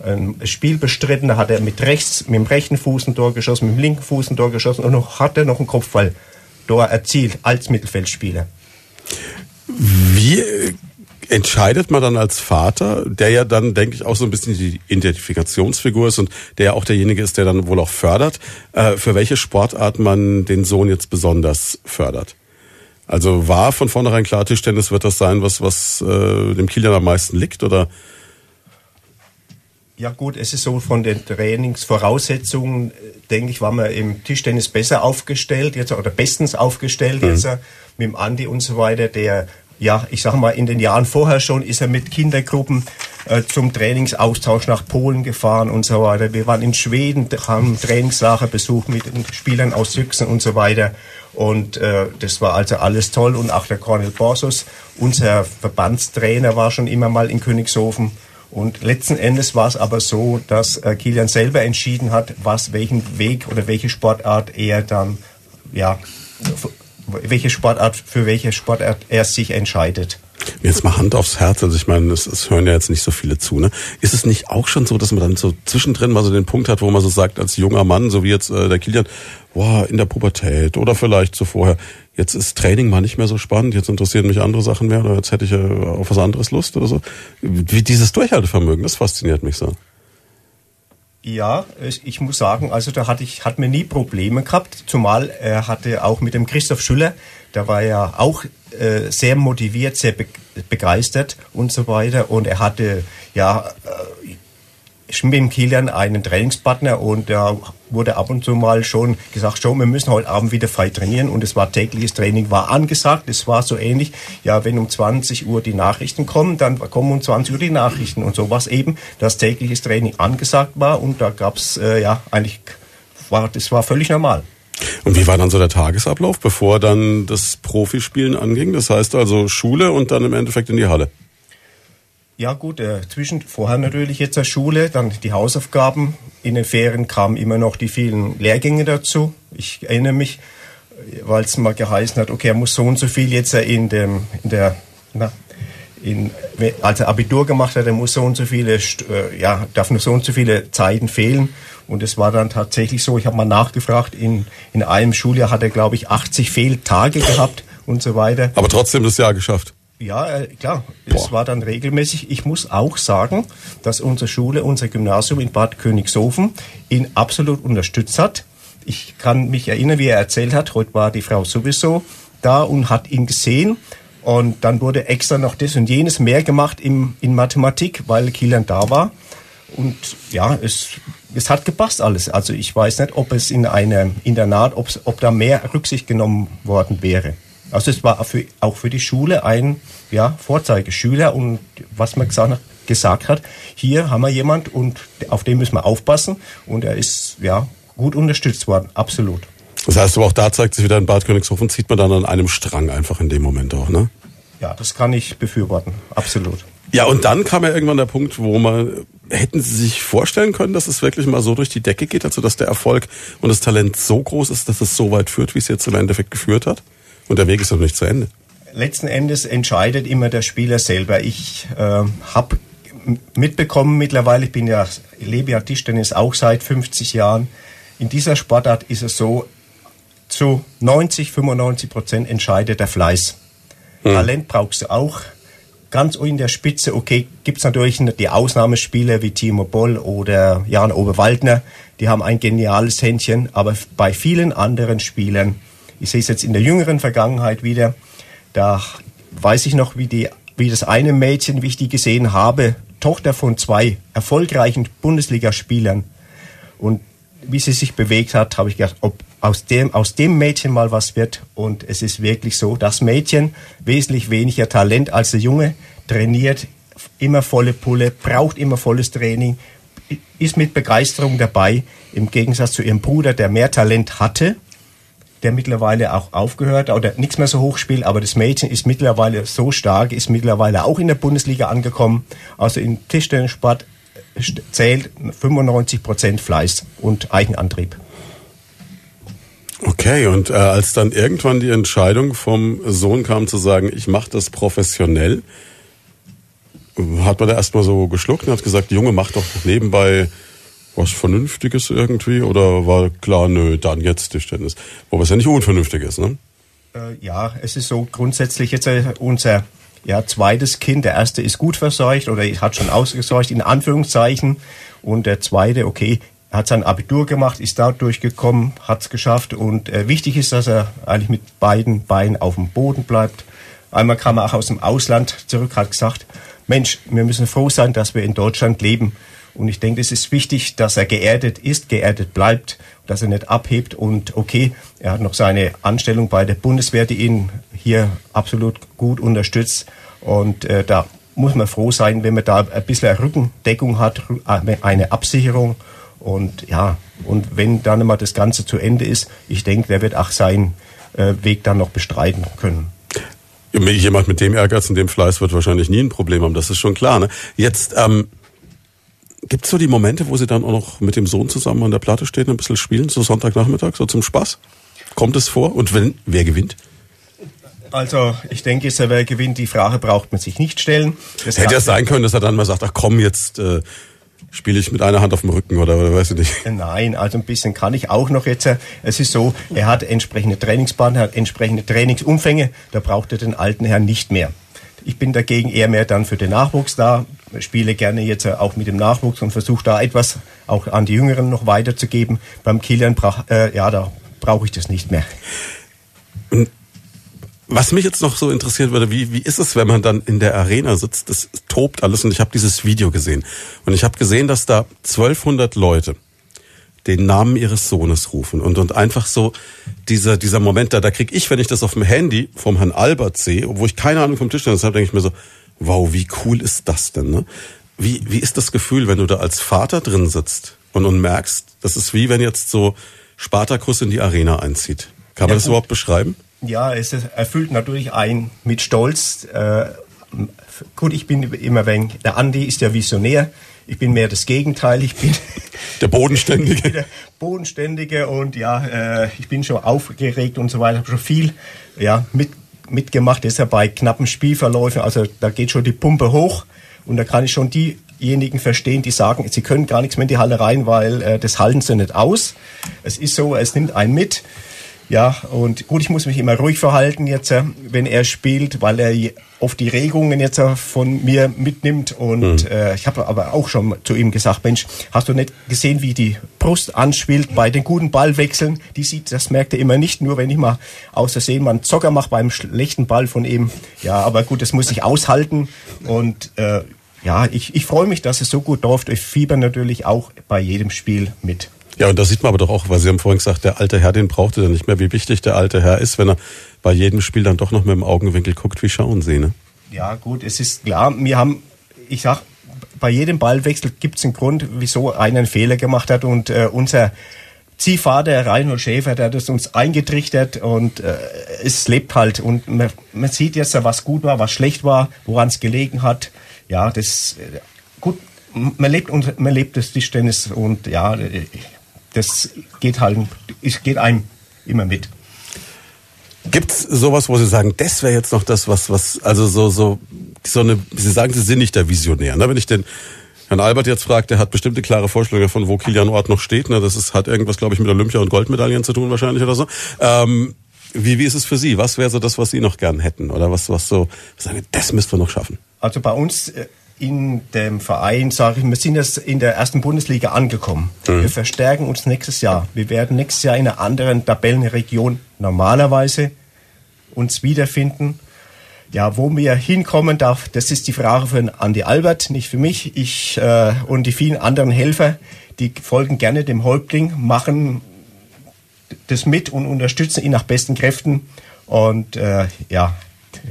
ein Spiel bestritten, da hat er mit rechts, mit dem rechten Fuß ein Tor geschossen, mit dem linken Fuß ein Tor geschossen und noch hat er noch einen Kopfball Tor erzielt als Mittelfeldspieler. Wie entscheidet man dann als Vater, der ja dann, denke ich, auch so ein bisschen die Identifikationsfigur ist und der ja auch derjenige ist, der dann wohl auch fördert, äh, für welche Sportart man den Sohn jetzt besonders fördert? Also war von vornherein klar, Tischtennis wird das sein, was, was äh, dem Kilian am meisten liegt, oder? Ja gut, es ist so von den Trainingsvoraussetzungen, äh, denke ich, war man im Tischtennis besser aufgestellt, jetzt oder bestens aufgestellt mhm. jetzt mit dem Andi und so weiter, der ja, ich sag mal, in den Jahren vorher schon ist er mit Kindergruppen äh, zum Trainingsaustausch nach Polen gefahren und so weiter. Wir waren in Schweden, haben Trainingslager besucht mit den Spielern aus Yüchsen und so weiter. Und äh, das war also alles toll. Und auch der Cornel Borsos, unser Verbandstrainer, war schon immer mal in Königshofen. Und letzten Endes war es aber so, dass äh, Kilian selber entschieden hat, was, welchen Weg oder welche Sportart er dann, ja, welche Sportart, für welche Sportart er sich entscheidet. Jetzt mal Hand aufs Herz, also ich meine, es, es hören ja jetzt nicht so viele zu, ne? Ist es nicht auch schon so, dass man dann so zwischendrin mal so den Punkt hat, wo man so sagt, als junger Mann, so wie jetzt äh, der Kilian, boah, in der Pubertät oder vielleicht so vorher, jetzt ist Training mal nicht mehr so spannend, jetzt interessieren mich andere Sachen mehr oder jetzt hätte ich äh, auf was anderes Lust oder so. Wie dieses Durchhaltevermögen, das fasziniert mich so. Ja, ich muss sagen, also da hatte ich, hat mir nie Probleme gehabt, zumal er hatte auch mit dem Christoph Schüller, der war ja auch äh, sehr motiviert, sehr be begeistert und so weiter und er hatte ja äh, mit dem Kilian einen Trainingspartner und da wurde ab und zu mal schon gesagt, schon, wir müssen heute Abend wieder frei trainieren und es war tägliches Training, war angesagt. Es war so ähnlich, ja, wenn um 20 Uhr die Nachrichten kommen, dann kommen um 20 Uhr die Nachrichten und so was eben, dass tägliches Training angesagt war und da gab's äh, ja eigentlich, war, das war völlig normal. Und wie war dann so der Tagesablauf, bevor dann das Profispielen anging? Das heißt also Schule und dann im Endeffekt in die Halle? Ja gut, äh, zwischen vorher natürlich jetzt der Schule, dann die Hausaufgaben. In den Ferien kamen immer noch die vielen Lehrgänge dazu. Ich erinnere mich, weil es mal geheißen hat, okay, er muss so und so viel jetzt in dem in der na, in, als er Abitur gemacht hat, er muss so und so viele, äh, ja, darf nur so und so viele Zeiten fehlen. Und es war dann tatsächlich so, ich habe mal nachgefragt, in, in einem Schuljahr hat er, glaube ich, 80 Fehltage gehabt und so weiter. Aber trotzdem das Jahr geschafft. Ja, äh, klar. Es war dann regelmäßig. Ich muss auch sagen, dass unsere Schule, unser Gymnasium in Bad Königshofen ihn absolut unterstützt hat. Ich kann mich erinnern, wie er erzählt hat, heute war die Frau sowieso da und hat ihn gesehen. Und dann wurde extra noch das und jenes mehr gemacht im, in Mathematik, weil Kilian da war. Und ja, es, es hat gepasst alles. Also ich weiß nicht, ob es in einem Internat, ob da mehr Rücksicht genommen worden wäre. Also es war für, auch für die Schule ein ja, Vorzeigeschüler und was man gesagt, gesagt hat, hier haben wir jemand und auf den müssen wir aufpassen und er ist ja gut unterstützt worden, absolut. Das heißt aber auch da zeigt sich wieder in Bad Königshofen, zieht man dann an einem Strang einfach in dem Moment auch, ne? Ja, das kann ich befürworten, absolut. Ja, und dann kam ja irgendwann der Punkt, wo man, hätten Sie sich vorstellen können, dass es wirklich mal so durch die Decke geht, also dass der Erfolg und das Talent so groß ist, dass es so weit führt, wie es jetzt im Endeffekt geführt hat? Und der Weg ist noch nicht zu Ende. Letzten Endes entscheidet immer der Spieler selber. Ich äh, habe mitbekommen mittlerweile, ich bin ja, lebe ja Tischtennis auch seit 50 Jahren. In dieser Sportart ist es so, zu 90, 95 Prozent entscheidet der Fleiß. Hm. Talent brauchst du auch. Ganz in der Spitze, okay, gibt es natürlich die Ausnahmespieler wie Timo Boll oder Jan Oberwaldner, die haben ein geniales Händchen, aber bei vielen anderen Spielern ich sehe es jetzt in der jüngeren Vergangenheit wieder. Da weiß ich noch, wie, die, wie das eine Mädchen, wie ich die gesehen habe, Tochter von zwei erfolgreichen Bundesligaspielern. Und wie sie sich bewegt hat, habe ich gedacht, ob aus dem, aus dem Mädchen mal was wird. Und es ist wirklich so, das Mädchen, wesentlich weniger Talent als der Junge, trainiert immer volle Pulle, braucht immer volles Training, ist mit Begeisterung dabei, im Gegensatz zu ihrem Bruder, der mehr Talent hatte der mittlerweile auch aufgehört oder nichts mehr so hoch spielt, aber das Mädchen ist mittlerweile so stark, ist mittlerweile auch in der Bundesliga angekommen. Also im Tischtennissport zählt 95 Prozent Fleiß und Eigenantrieb. Okay, und äh, als dann irgendwann die Entscheidung vom Sohn kam zu sagen, ich mache das professionell, hat man da erstmal so geschluckt und hat gesagt, Junge, mach doch nebenbei was Vernünftiges irgendwie oder war klar, nö, dann jetzt Tischtennis. Wobei es ja nicht unvernünftig ist, ne? Äh, ja, es ist so grundsätzlich jetzt äh, unser ja, zweites Kind. Der erste ist gut verseucht oder hat schon ausgeseucht, in Anführungszeichen. Und der zweite, okay, hat sein Abitur gemacht, ist da durchgekommen, hat es geschafft. Und äh, wichtig ist, dass er eigentlich mit beiden Beinen auf dem Boden bleibt. Einmal kam er auch aus dem Ausland zurück, hat gesagt, Mensch, wir müssen froh sein, dass wir in Deutschland leben. Und ich denke, es ist wichtig, dass er geerdet ist, geerdet bleibt, dass er nicht abhebt. Und okay, er hat noch seine Anstellung bei der Bundeswehr, die ihn hier absolut gut unterstützt. Und äh, da muss man froh sein, wenn man da ein bisschen Rückendeckung hat, eine Absicherung. Und ja, und wenn dann mal das Ganze zu Ende ist, ich denke, der wird auch seinen äh, Weg dann noch bestreiten können. Jemand mit dem Ehrgeiz und dem Fleiß wird wahrscheinlich nie ein Problem haben, das ist schon klar. Ne? Jetzt ähm, gibt es so die Momente, wo Sie dann auch noch mit dem Sohn zusammen an der Platte stehen und ein bisschen spielen, so Sonntagnachmittag, so zum Spaß? Kommt es vor? Und wenn, wer gewinnt? Also ich denke, wer gewinnt, die Frage braucht man sich nicht stellen. Das Hätte ja sein können, dass er dann mal sagt, ach komm, jetzt äh, spiele ich mit einer Hand auf dem Rücken oder, oder weiß ich nicht. Nein, also ein bisschen kann ich auch noch jetzt. Es ist so, er hat entsprechende Trainingsbahnen, hat entsprechende Trainingsumfänge, da braucht er den alten Herrn nicht mehr. Ich bin dagegen eher mehr dann für den Nachwuchs da, spiele gerne jetzt auch mit dem Nachwuchs und versuche da etwas auch an die Jüngeren noch weiterzugeben. Beim Kilian, äh, ja, da brauche ich das nicht mehr. Was mich jetzt noch so interessiert würde, wie, wie ist es, wenn man dann in der Arena sitzt? Das tobt alles und ich habe dieses Video gesehen. Und ich habe gesehen, dass da 1200 Leute den Namen ihres Sohnes rufen und, und einfach so dieser, dieser Moment da, da krieg ich, wenn ich das auf dem Handy vom Herrn Albert sehe, obwohl ich keine Ahnung vom Tischtennis habe, denke ich mir so, wow, wie cool ist das denn? Ne? Wie, wie ist das Gefühl, wenn du da als Vater drin sitzt und, und merkst, das ist wie wenn jetzt so Spartakus in die Arena einzieht. Kann man ja, das überhaupt beschreiben? Ja, es erfüllt natürlich ein mit Stolz. Äh, gut, ich bin immer wenn der Andi ist ja Visionär. Ich bin mehr das Gegenteil. Ich bin [LAUGHS] der Bodenständige. [LAUGHS] der Bodenständige und ja, äh, ich bin schon aufgeregt und so weiter. Habe schon viel ja mit mitgemacht. Deshalb bei knappen Spielverläufen. Also da geht schon die Pumpe hoch und da kann ich schon diejenigen verstehen, die sagen, sie können gar nichts mehr in die Halle rein, weil äh, das halten sie nicht aus. Es ist so, es nimmt einen mit. Ja, und gut, ich muss mich immer ruhig verhalten jetzt, wenn er spielt, weil er oft die Regungen jetzt äh, von mir mitnimmt. Und mhm. äh, ich habe aber auch schon zu ihm gesagt, Mensch, hast du nicht gesehen, wie die Brust anschwillt bei den guten Ballwechseln? Die sieht, das merkt er immer nicht, nur wenn ich mal aus Versehen mal einen Zocker mache beim schlechten Ball von ihm. Ja, aber gut, das muss ich aushalten. Und äh, ja, ich, ich freue mich, dass es so gut läuft. Ich fieber natürlich auch bei jedem Spiel mit. Ja, und das sieht man aber doch auch, weil Sie haben vorhin gesagt, der alte Herr, den braucht er nicht mehr. Wie wichtig der alte Herr ist, wenn er bei jedem Spiel dann doch noch mit dem Augenwinkel guckt, wie schauen Sie, ne? Ja, gut, es ist klar, wir haben, ich sag, bei jedem Ballwechsel gibt es einen Grund, wieso einer einen Fehler gemacht hat und äh, unser Ziehvater Reinhold Schäfer, der hat es uns eingetrichtert und äh, es lebt halt und man, man sieht jetzt, was gut war, was schlecht war, woran es gelegen hat. Ja, das äh, gut, man lebt man lebt das Tischtennis und ja, äh, das geht halt, es geht einem immer mit. Gibt's sowas, wo Sie sagen, das wäre jetzt noch das, was, was, also so, so, so eine, Sie sagen, Sie sind nicht der Visionär, ne? Wenn ich den Herrn Albert jetzt fragt, der hat bestimmte klare Vorstellungen davon, wo Kilian Ort noch steht, ne? Das ist, hat irgendwas, glaube ich, mit Olympia und Goldmedaillen zu tun wahrscheinlich oder so. Ähm, wie, wie ist es für Sie? Was wäre so das, was Sie noch gern hätten? Oder was, was so, sagen, das müssten wir noch schaffen? Also bei uns, äh, in dem Verein, sage ich, wir sind jetzt in der ersten Bundesliga angekommen. Mhm. Wir verstärken uns nächstes Jahr. Wir werden nächstes Jahr in einer anderen Tabellenregion normalerweise uns wiederfinden. Ja, wo wir hinkommen darf, das ist die Frage für Andi Albert, nicht für mich. Ich äh, und die vielen anderen Helfer, die folgen gerne dem Häuptling, machen das mit und unterstützen ihn nach besten Kräften. Und äh, ja,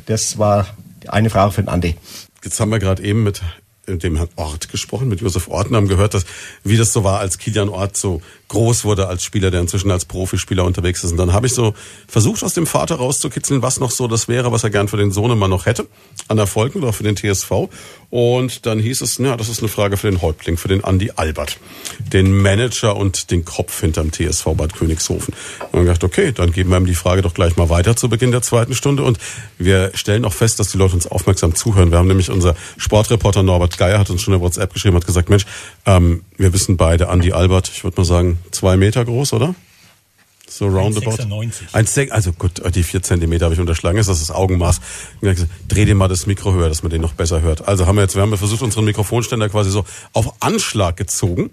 das war eine Frage für den Andi. Jetzt haben wir gerade eben mit dem Herrn Ort gesprochen, mit Josef Orten, haben gehört, dass, wie das so war, als Kilian Ort so groß wurde als Spieler, der inzwischen als Profispieler unterwegs ist. Und dann habe ich so versucht, aus dem Vater rauszukitzeln, was noch so das wäre, was er gern für den Sohn immer noch hätte, an Erfolgen oder für den TSV. Und dann hieß es, ja, das ist eine Frage für den Häuptling, für den Andi Albert, den Manager und den Kopf hinterm TSV Bad Königshofen. Und dann gedacht, okay, dann geben wir ihm die Frage doch gleich mal weiter zu Beginn der zweiten Stunde. Und wir stellen auch fest, dass die Leute uns aufmerksam zuhören. Wir haben nämlich unser Sportreporter Norbert Geier hat uns schon eine WhatsApp geschrieben, hat gesagt, Mensch, ähm, wir wissen beide, Andi Albert, ich würde mal sagen, zwei Meter groß, oder? So roundabout. 1,96. also gut, die vier Zentimeter habe ich unterschlagen. Ist das das Augenmaß? Dreh dir mal das Mikro höher, dass man den noch besser hört. Also haben wir jetzt, wir haben versucht, unseren Mikrofonständer quasi so auf Anschlag gezogen.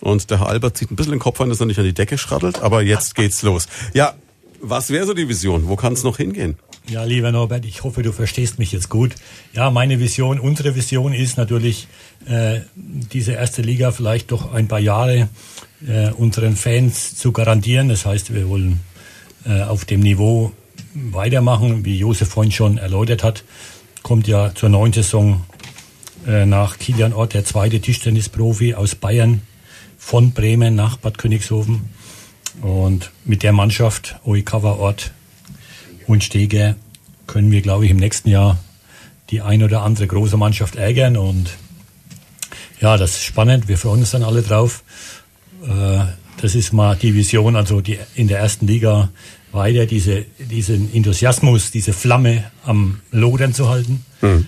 Und der Herr Albert zieht ein bisschen den Kopf an, dass er nicht an die Decke schrattelt. Aber jetzt geht's los. Ja, was wäre so die Vision? Wo kann es noch hingehen? Ja, lieber Norbert, ich hoffe, du verstehst mich jetzt gut. Ja, meine Vision, unsere Vision ist natürlich, äh, diese erste Liga vielleicht doch ein paar Jahre äh, unseren Fans zu garantieren. Das heißt, wir wollen äh, auf dem Niveau weitermachen, wie Josef vorhin schon erläutert hat. Kommt ja zur neuen Saison äh, nach Kilian Ort der zweite Tischtennisprofi aus Bayern von Bremen nach Bad Königshofen. Und mit der Mannschaft Oikawa Ort und Steger können wir, glaube ich, im nächsten Jahr die ein oder andere große Mannschaft ärgern. Und ja, das ist spannend. Wir freuen uns dann alle drauf. Äh, das ist mal die Vision, also die, in der ersten Liga weiter diese, diesen Enthusiasmus, diese Flamme am Lodern zu halten. Mhm.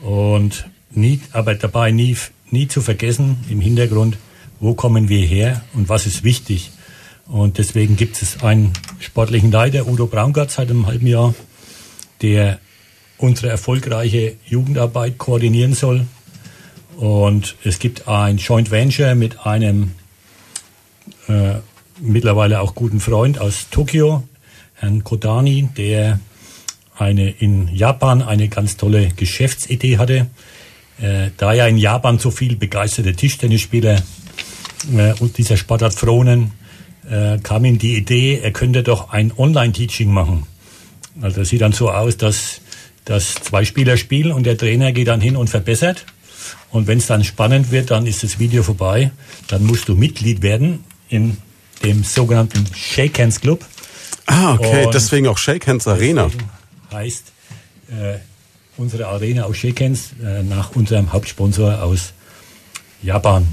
Und nie, aber dabei nie, nie zu vergessen im Hintergrund, wo kommen wir her und was ist wichtig. Und deswegen gibt es einen sportlichen Leiter, Udo Braungart, seit einem halben Jahr, der unsere erfolgreiche Jugendarbeit koordinieren soll. Und es gibt ein Joint Venture mit einem äh, mittlerweile auch guten Freund aus Tokio, Herrn Kodani, der eine in Japan eine ganz tolle Geschäftsidee hatte. Äh, da ja in Japan so viel begeisterte Tischtennisspieler äh, und dieser Sportart fronen, äh, kam ihm die Idee, er könnte doch ein Online-Teaching machen. Also das sieht dann so aus, dass, dass zwei Spieler spielen und der Trainer geht dann hin und verbessert. Und wenn es dann spannend wird, dann ist das Video vorbei. Dann musst du Mitglied werden in dem sogenannten Shake Hands Club. Ah, okay, und deswegen auch Shake Hands Arena. Heißt äh, unsere Arena aus Shake Hands äh, nach unserem Hauptsponsor aus Japan.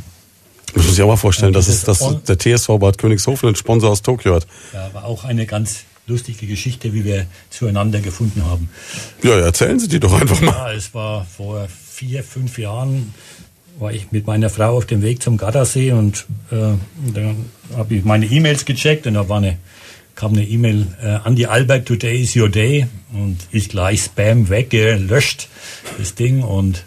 Das muss ich auch mal vorstellen, dass, es, dass der TSV Bad Königshofen einen Sponsor aus Tokio hat. Ja, war auch eine ganz lustige Geschichte, wie wir zueinander gefunden haben. Ja, erzählen Sie die doch einfach mal. Ja, es war vor vier, fünf Jahren, war ich mit meiner Frau auf dem Weg zum Gardasee und äh, dann habe ich meine E-Mails gecheckt und da war eine, kam eine E-Mail, äh, Andy Albert, today is your day und ich gleich Spam weggelöscht, das Ding und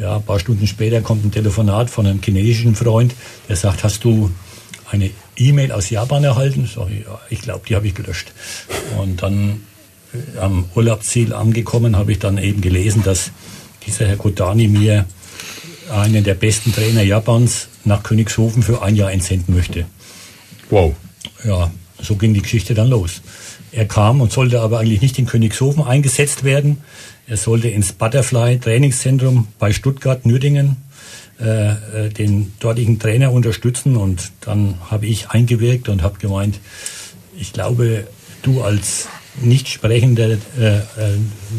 ja, ein paar Stunden später kommt ein Telefonat von einem chinesischen Freund, der sagt, hast du eine E-Mail aus Japan erhalten? Sag ich, ja, ich glaube, die habe ich gelöscht. Und dann äh, am Urlaubsziel angekommen, habe ich dann eben gelesen, dass dieser Herr Kodani mir einen der besten Trainer Japans nach Königshofen für ein Jahr entsenden möchte. Wow. Ja, so ging die Geschichte dann los. Er kam und sollte aber eigentlich nicht in Königshofen eingesetzt werden. Er sollte ins Butterfly Trainingszentrum bei Stuttgart Nürdingen äh, äh, den dortigen Trainer unterstützen und dann habe ich eingewirkt und habe gemeint, ich glaube, du als Nichtsprechender äh, äh,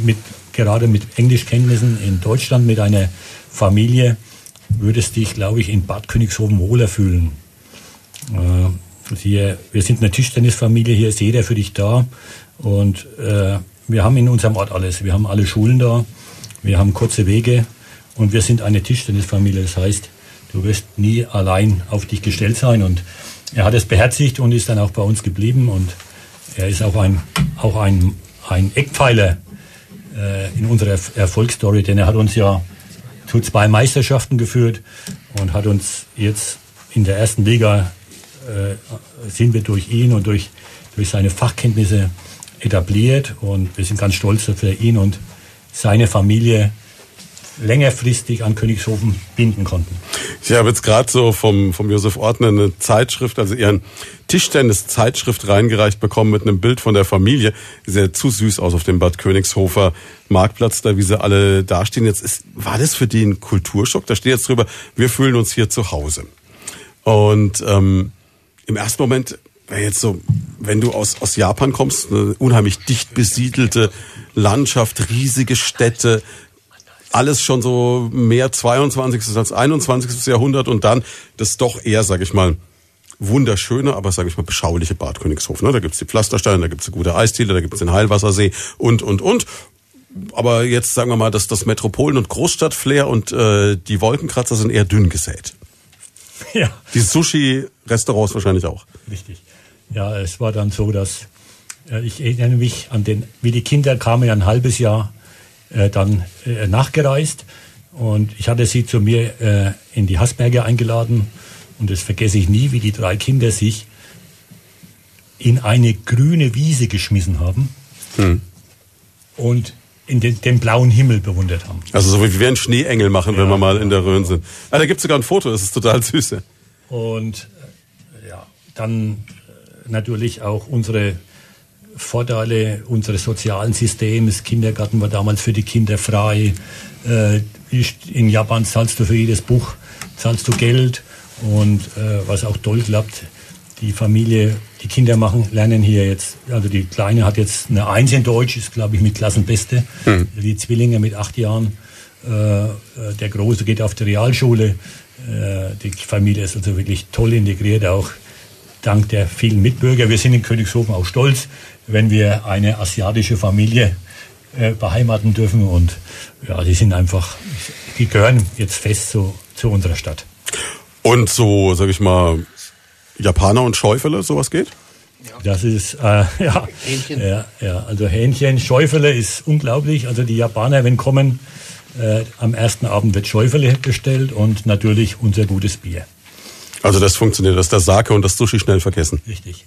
mit gerade mit Englischkenntnissen in Deutschland mit einer Familie würdest dich, glaube ich, in Bad Königshofen wohler fühlen. Äh, hier, wir sind eine Tischtennisfamilie, hier ist jeder für dich da und äh, wir haben in unserem Ort alles. Wir haben alle Schulen da, wir haben kurze Wege und wir sind eine Tischtennisfamilie. Das heißt, du wirst nie allein auf dich gestellt sein. Und er hat es beherzigt und ist dann auch bei uns geblieben. Und er ist auch ein, auch ein, ein Eckpfeiler äh, in unserer Erfolgsstory, denn er hat uns ja zu zwei Meisterschaften geführt und hat uns jetzt in der ersten Liga sind wir durch ihn und durch, durch seine Fachkenntnisse etabliert und wir sind ganz stolz für ihn und seine Familie längerfristig an Königshofen binden konnten. Ich habe jetzt gerade so vom, vom Josef Ordner eine Zeitschrift, also ihren Tischtennis-Zeitschrift reingereicht bekommen mit einem Bild von der Familie. Sehr zu süß aus auf dem Bad Königshofer Marktplatz, da wie sie alle dastehen. Jetzt ist, war das für die ein Kulturschock? Da steht jetzt drüber, wir fühlen uns hier zu Hause. Und ähm, im ersten Moment wäre jetzt so, wenn du aus, aus Japan kommst, eine unheimlich dicht besiedelte Landschaft, riesige Städte, alles schon so mehr 22. als 21. Jahrhundert und dann das doch eher, sag ich mal, wunderschöne, aber sage ich mal beschauliche Bad Königshof. Ne? Da gibt's die Pflastersteine, da gibt's eine gute Eisdiele, da gibt's den Heilwassersee und, und, und. Aber jetzt sagen wir mal, dass das Metropolen- und Großstadtflair und äh, die Wolkenkratzer sind eher dünn gesät. Ja, Die Sushi-Restaurants wahrscheinlich auch. richtig. Ja, es war dann so, dass äh, ich erinnere mich an den, wie die Kinder kamen ja ein halbes Jahr äh, dann äh, nachgereist und ich hatte sie zu mir äh, in die Hasberge eingeladen und das vergesse ich nie, wie die drei Kinder sich in eine grüne Wiese geschmissen haben und in den, den blauen Himmel bewundert haben. Also so wie wir einen Schneeengel machen, wenn Ja. wir mal in der Rhön sind. Ah, da gibt's sogar ein Foto, das ist total süß. Und dann äh, natürlich auch unsere Vorteile unseres sozialen Systems. Kindergarten war damals für die Kinder frei. Äh, in Japan zahlst du für jedes Buch zahlst du Geld. Und äh, was auch toll klappt, die Familie, die Kinder machen, lernen hier jetzt, also die Kleine hat jetzt eine Eins in Deutsch, ist glaube ich mit Klassenbeste. Die Zwillinge mit acht Jahren. Der Große geht auf die Realschule. Die Familie ist also wirklich toll integriert, auch dank der vielen Mitbürger. Wir sind in Königshofen auch stolz, wenn wir eine asiatische Familie äh, beheimaten dürfen. Und ja, die sind einfach, die gehören jetzt fest zu, zu unserer Stadt. Und so, sag ich mal, Japaner und Schäufele, sowas geht? Das ist, äh, [LAUGHS] ja, Hähnchen. ja, ja, also Hähnchen, Schäufele ist unglaublich. Also die Japaner, wenn kommen, äh, am ersten Abend wird Schäufele bestellt und natürlich unser gutes Bier. Also das funktioniert, dass der Sake und das Sushi schnell vergessen. Richtig.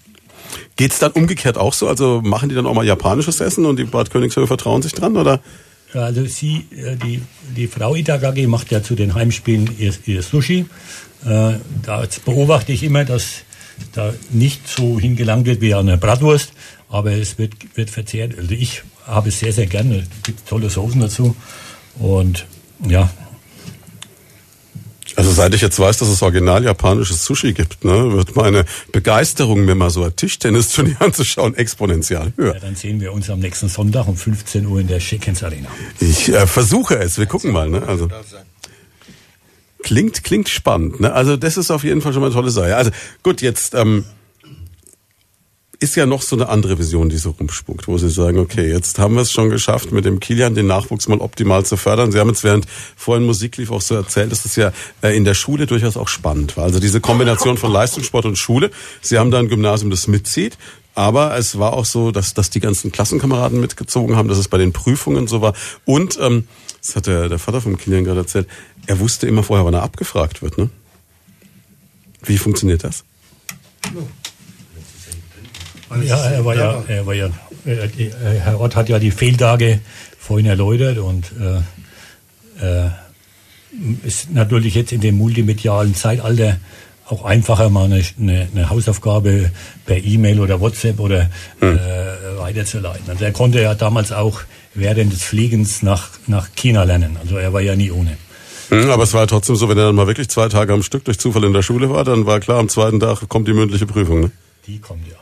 Geht's dann umgekehrt auch so? Also machen die dann auch mal japanisches Essen und die Bad Königshöfe trauen sich dran, oder? Ja, Also sie, äh, die, die Frau Itagaki macht ja zu den Heimspielen ihr, ihr Sushi. Äh, da beobachte ich immer, dass da nicht so hingelangt wird wie an einer Bratwurst, aber es wird, wird verzehrt. Also ich habe es sehr, sehr gerne. Es gibt tolle Soßen dazu. Und ja, Also seit ich jetzt weiß, dass es original japanisches Sushi gibt, ne, wird meine Begeisterung, mir mal so ein Tischtennisturnier [LAUGHS] anzuschauen, exponentiell höher. ja, dann sehen wir uns am nächsten Sonntag um 15 Uhr in der Schickens Arena. Ich äh, versuche es, wir gucken mal. Ne? Also klingt klingt spannend. Ne? Also das ist auf jeden Fall schon mal eine tolle Sache. Also gut, jetzt ähm, ist ja noch so eine andere Vision, die so rumspuckt, wo Sie sagen, okay, jetzt haben wir es schon geschafft, mit dem Kilian den Nachwuchs mal optimal zu fördern. Sie haben jetzt während vorhin Musik lief auch so erzählt, dass das ja äh, in der Schule durchaus auch spannend war. Also diese Kombination von Leistungssport und Schule. Sie haben da ein Gymnasium, das mitzieht. Aber es war auch so, dass, dass die ganzen Klassenkameraden mitgezogen haben, dass es bei den Prüfungen so war. Und, ähm, das hat der, der Vater vom Kilian gerade erzählt, er wusste immer vorher, wann er abgefragt wird. Ne? Wie funktioniert das? Ja, er war ja, er war ja, äh, äh, Herr Ott hat ja die Fehltage vorhin erläutert und äh, äh, ist natürlich jetzt in dem multimedialen Zeitalter auch einfacher, mal eine, eine, eine Hausaufgabe per E-Mail oder WhatsApp oder äh, weiterzuleiten. Also er konnte ja damals auch während des Fliegens nach, nach China lernen. Also er war ja nie ohne. Hm, Aber es war trotzdem so, wenn er dann mal wirklich zwei Tage am Stück durch Zufall in der Schule war, dann war klar, am zweiten Tag kommt die mündliche Prüfung. Ne? Die kommt ja.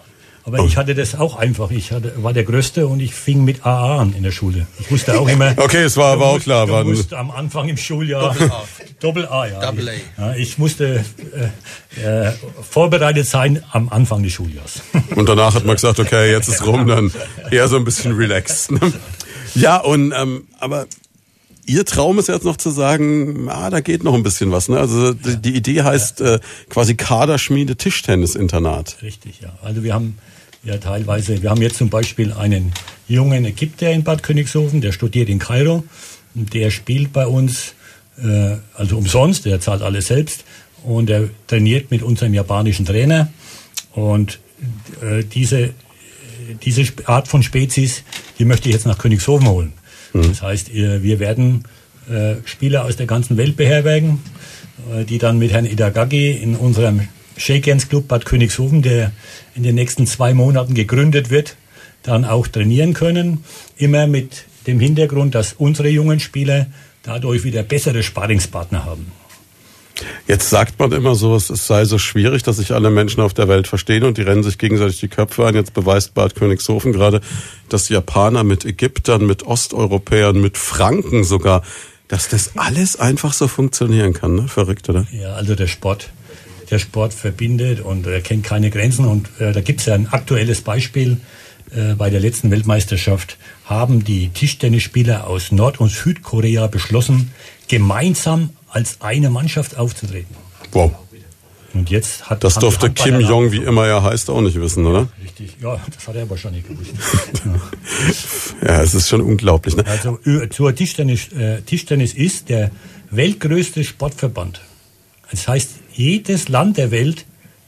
Aber ich hatte das auch einfach. Ich hatte, war der Größte und ich fing mit AA an in der Schule. Ich wusste auch immer. [LAUGHS] Okay, es war aber auch klar, Du musst am Anfang im Schuljahr. Doppel A. [LAUGHS] Doppel A, ja. Double A. Ja, ich musste äh, äh, vorbereitet sein am Anfang des Schuljahres. [LAUGHS] Und danach hat man gesagt, okay, jetzt ist rum, dann eher so ein bisschen relaxed. Ne? Ja, und ähm, aber Ihr Traum ist jetzt noch zu sagen, ah, da geht noch ein bisschen was. Ne? Also die, die Idee heißt äh, quasi Kaderschmiede Tischtennis-Internat. Richtig, ja. Also wir haben ja teilweise, wir haben jetzt zum Beispiel einen jungen Ägypter in Bad Königshofen, der studiert in Kairo. Und Der spielt bei uns, äh, also umsonst, der zahlt alles selbst. Und er trainiert mit unserem japanischen Trainer. Und äh, diese, diese Art von Spezies, die möchte ich jetzt nach Königshofen holen. Das heißt, ihr- wir werden äh, Spieler aus der ganzen Welt beherbergen, äh, die dann mit Herrn Idagagi in unserem Shakens Club Bad Königshofen, der in den nächsten zwei Monaten gegründet wird, dann auch trainieren können. Immer mit dem Hintergrund, dass unsere jungen Spieler dadurch wieder bessere Sparringspartner haben. Jetzt sagt man immer so, es sei so schwierig, dass sich alle Menschen auf der Welt verstehen und die rennen sich gegenseitig die Köpfe ein. Jetzt beweist Bad Königshofen gerade, dass Japaner mit Ägyptern, mit Osteuropäern, mit Franken sogar, dass das alles einfach so funktionieren kann. Ne? Verrückt, oder? Ja, also der Sport, der Sport verbindet und er kennt keine Grenzen. Und äh, da gibt es ja ein aktuelles Beispiel. Äh, bei der letzten Weltmeisterschaft haben die Tischtennisspieler aus Nord- und Südkorea beschlossen, gemeinsam als eine Mannschaft aufzutreten. Wow. Und jetzt hat Das durfte Kim Jong, wie immer er heißt, auch nicht wissen, oder? Richtig, ja, das hat er wahrscheinlich gewusst. [LAUGHS] Ja, es ist schon unglaublich. Ne? Also zur Tischtennis, äh, Tischtennis ist der weltgrößte Sportverband. Das heißt, jedes Land der Welt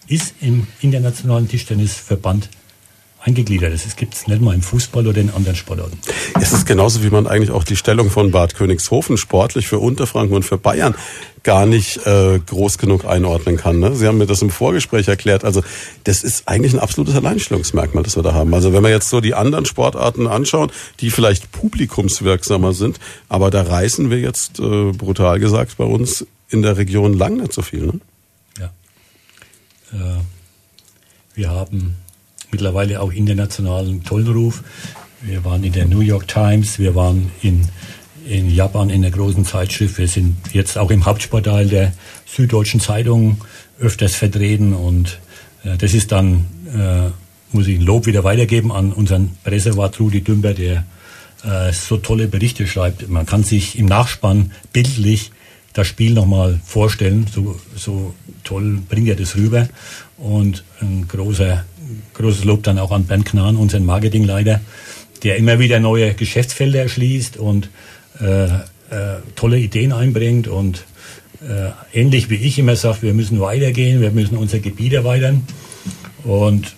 ist im internationalen Tischtennisverband eingegliedert. Das gibt es nicht mal im Fußball oder in anderen Sportarten. Es ist genauso, wie man eigentlich auch die Stellung von Bad Königshofen sportlich für Unterfranken und für Bayern gar nicht äh, groß genug einordnen kann. Ne? Sie haben mir das im Vorgespräch erklärt. Also das ist eigentlich ein absolutes Alleinstellungsmerkmal, das wir da haben. Also wenn wir jetzt so die anderen Sportarten anschauen, die vielleicht publikumswirksamer sind, aber da reißen wir jetzt äh, brutal gesagt bei uns in der Region lang nicht so viel. Ne? Ja. Äh, wir haben mittlerweile auch internationalen tollen Ruf. Wir waren in der New York Times, wir waren in, in Japan in der großen Zeitschrift, wir sind jetzt auch im Hauptsportteil der Süddeutschen Zeitung öfters vertreten und äh, das ist dann, äh, muss ich ein Lob wieder weitergeben an unseren Pressewart Rudi Dümper, der äh, so tolle Berichte schreibt. Man kann sich im Nachspann bildlich das Spiel nochmal vorstellen. So, so toll bringt er das rüber. Und ein großer, großes Lob dann auch an Bernd Knahn, unseren Marketingleiter, der immer wieder neue Geschäftsfelder erschließt und äh, äh, tolle Ideen einbringt und äh, ähnlich wie ich immer sagt, wir müssen weitergehen, wir müssen unser Gebiet erweitern. Und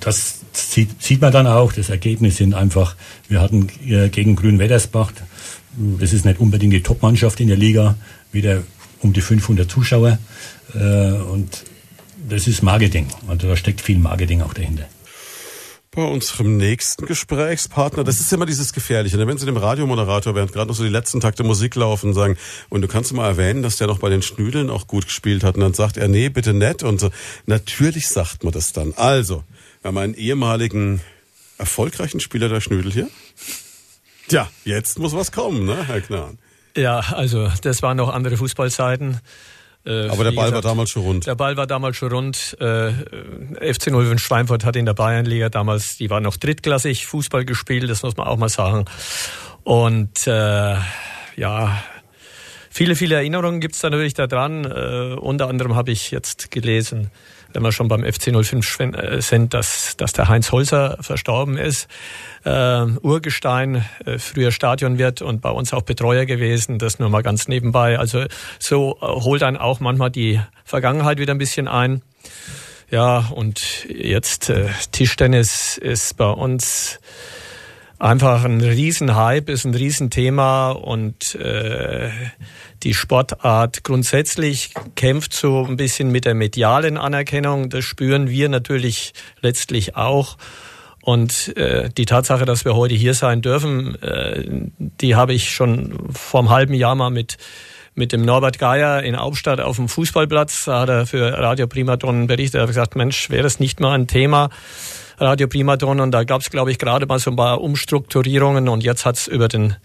das sieht, sieht man dann auch. Das Ergebnis sind einfach, wir hatten äh, gegen Grün-Weddersbach, das ist nicht unbedingt die Top-Mannschaft in der Liga, wieder um die 500 Zuschauer. Äh, und das ist Marketing. Also da steckt viel Marketing auch dahinter. Bei unserem nächsten Gesprächspartner, das ist immer dieses Gefährliche, ne? wenn Sie dem Radiomoderator, während gerade noch so die letzten Takte Musik laufen, sagen, und du kannst mal erwähnen, dass der noch bei den Schnüdeln auch gut gespielt hat, und dann sagt er, nee, bitte nett, und so. Natürlich sagt man das dann. Also, wir haben einen ehemaligen erfolgreichen Spieler der Schnüdel hier. Tja, jetzt muss was kommen, ne, Herr Knahn? Ja, also das waren noch andere Fußballzeiten. Äh, Aber der Ball war gesagt, damals schon rund. Der Ball war damals schon rund. Äh, FC 05 Schweinfurt hat in der Bayernliga damals, die war noch drittklassig Fußball gespielt, das muss man auch mal sagen. Und äh, ja, viele, viele Erinnerungen gibt's da natürlich daran. Äh, unter anderem habe ich jetzt gelesen, wenn wir schon beim FC 05 schwen- äh, sind, dass, dass der Heinz Holzer verstorben ist. Äh, Urgestein, äh, früher Stadionwirt und bei uns auch Betreuer gewesen. Das nur mal ganz nebenbei. Also so äh, holt dann auch manchmal die Vergangenheit wieder ein bisschen ein. Ja, und jetzt äh, Tischtennis ist bei uns einfach ein Riesenhype, ist ein Riesenthema und äh, die Sportart grundsätzlich kämpft so ein bisschen mit der medialen Anerkennung. Das spüren wir natürlich letztlich auch. Und äh, die Tatsache, dass wir heute hier sein dürfen, äh, die habe ich schon vor einem halben Jahr mal mit mit dem Norbert Geier in Hauptstadt auf dem Fußballplatz. Da hat er für Radio Primaton berichtet. Er hat gesagt, Mensch, wäre das nicht mal ein Thema, Radio Primaton. Und da gab es, glaube ich, gerade mal so ein paar Umstrukturierungen. Und jetzt hat es über den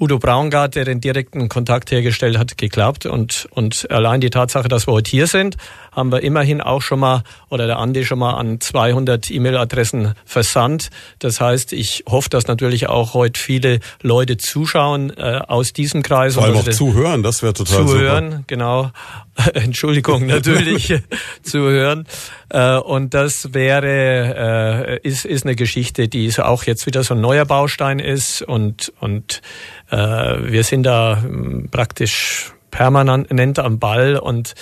Udo Braungart, der den direkten Kontakt hergestellt hat, geklappt. Und, und allein die Tatsache, dass wir heute hier sind, haben wir immerhin auch schon mal, oder der Andi schon mal an 200 E-Mail-Adressen versandt. Das heißt, ich hoffe, dass natürlich auch heute viele Leute zuschauen äh, aus diesem Kreis. Vor allem auch zuhören, das wäre total zuhören, genau. [LAUGHS] Entschuldigung, natürlich [LAUGHS] zuhören. Äh, und das wäre, äh, ist, ist eine Geschichte, die so auch jetzt wieder so ein neuer Baustein ist und, und wir sind da ähm, praktisch permanent am Ball und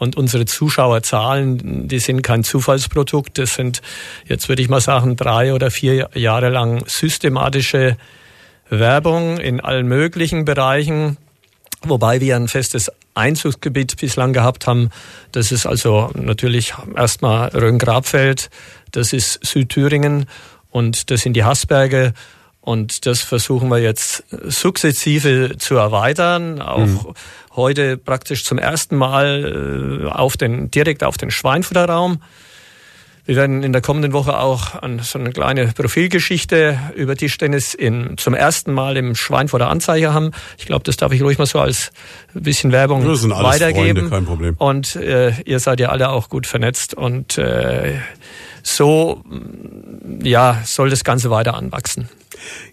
und unsere Zuschauerzahlen, die sind kein Zufallsprodukt. Das sind, jetzt würde ich mal sagen, drei oder vier Jahre lang systematische Werbung in allen möglichen Bereichen, wobei wir ein festes Einzugsgebiet bislang gehabt haben. Das ist also natürlich erstmal Rhön-Grabfeld, das ist Südthüringen und das sind die Haßberge. Und das versuchen wir jetzt sukzessive zu erweitern. Auch mhm. heute praktisch zum ersten Mal äh, auf den, direkt auf den Schweinfutterraum. Wir werden in der kommenden Woche auch an so eine kleine Profilgeschichte über Tischtennis in, zum ersten Mal im Schweinfurter Anzeiger haben. Ich glaube, das darf ich ruhig mal so als bisschen Werbung das sind alles weitergeben. Freunde, kein Problem. Und äh, ihr seid ja alle auch gut vernetzt und äh, so ja soll das Ganze weiter anwachsen.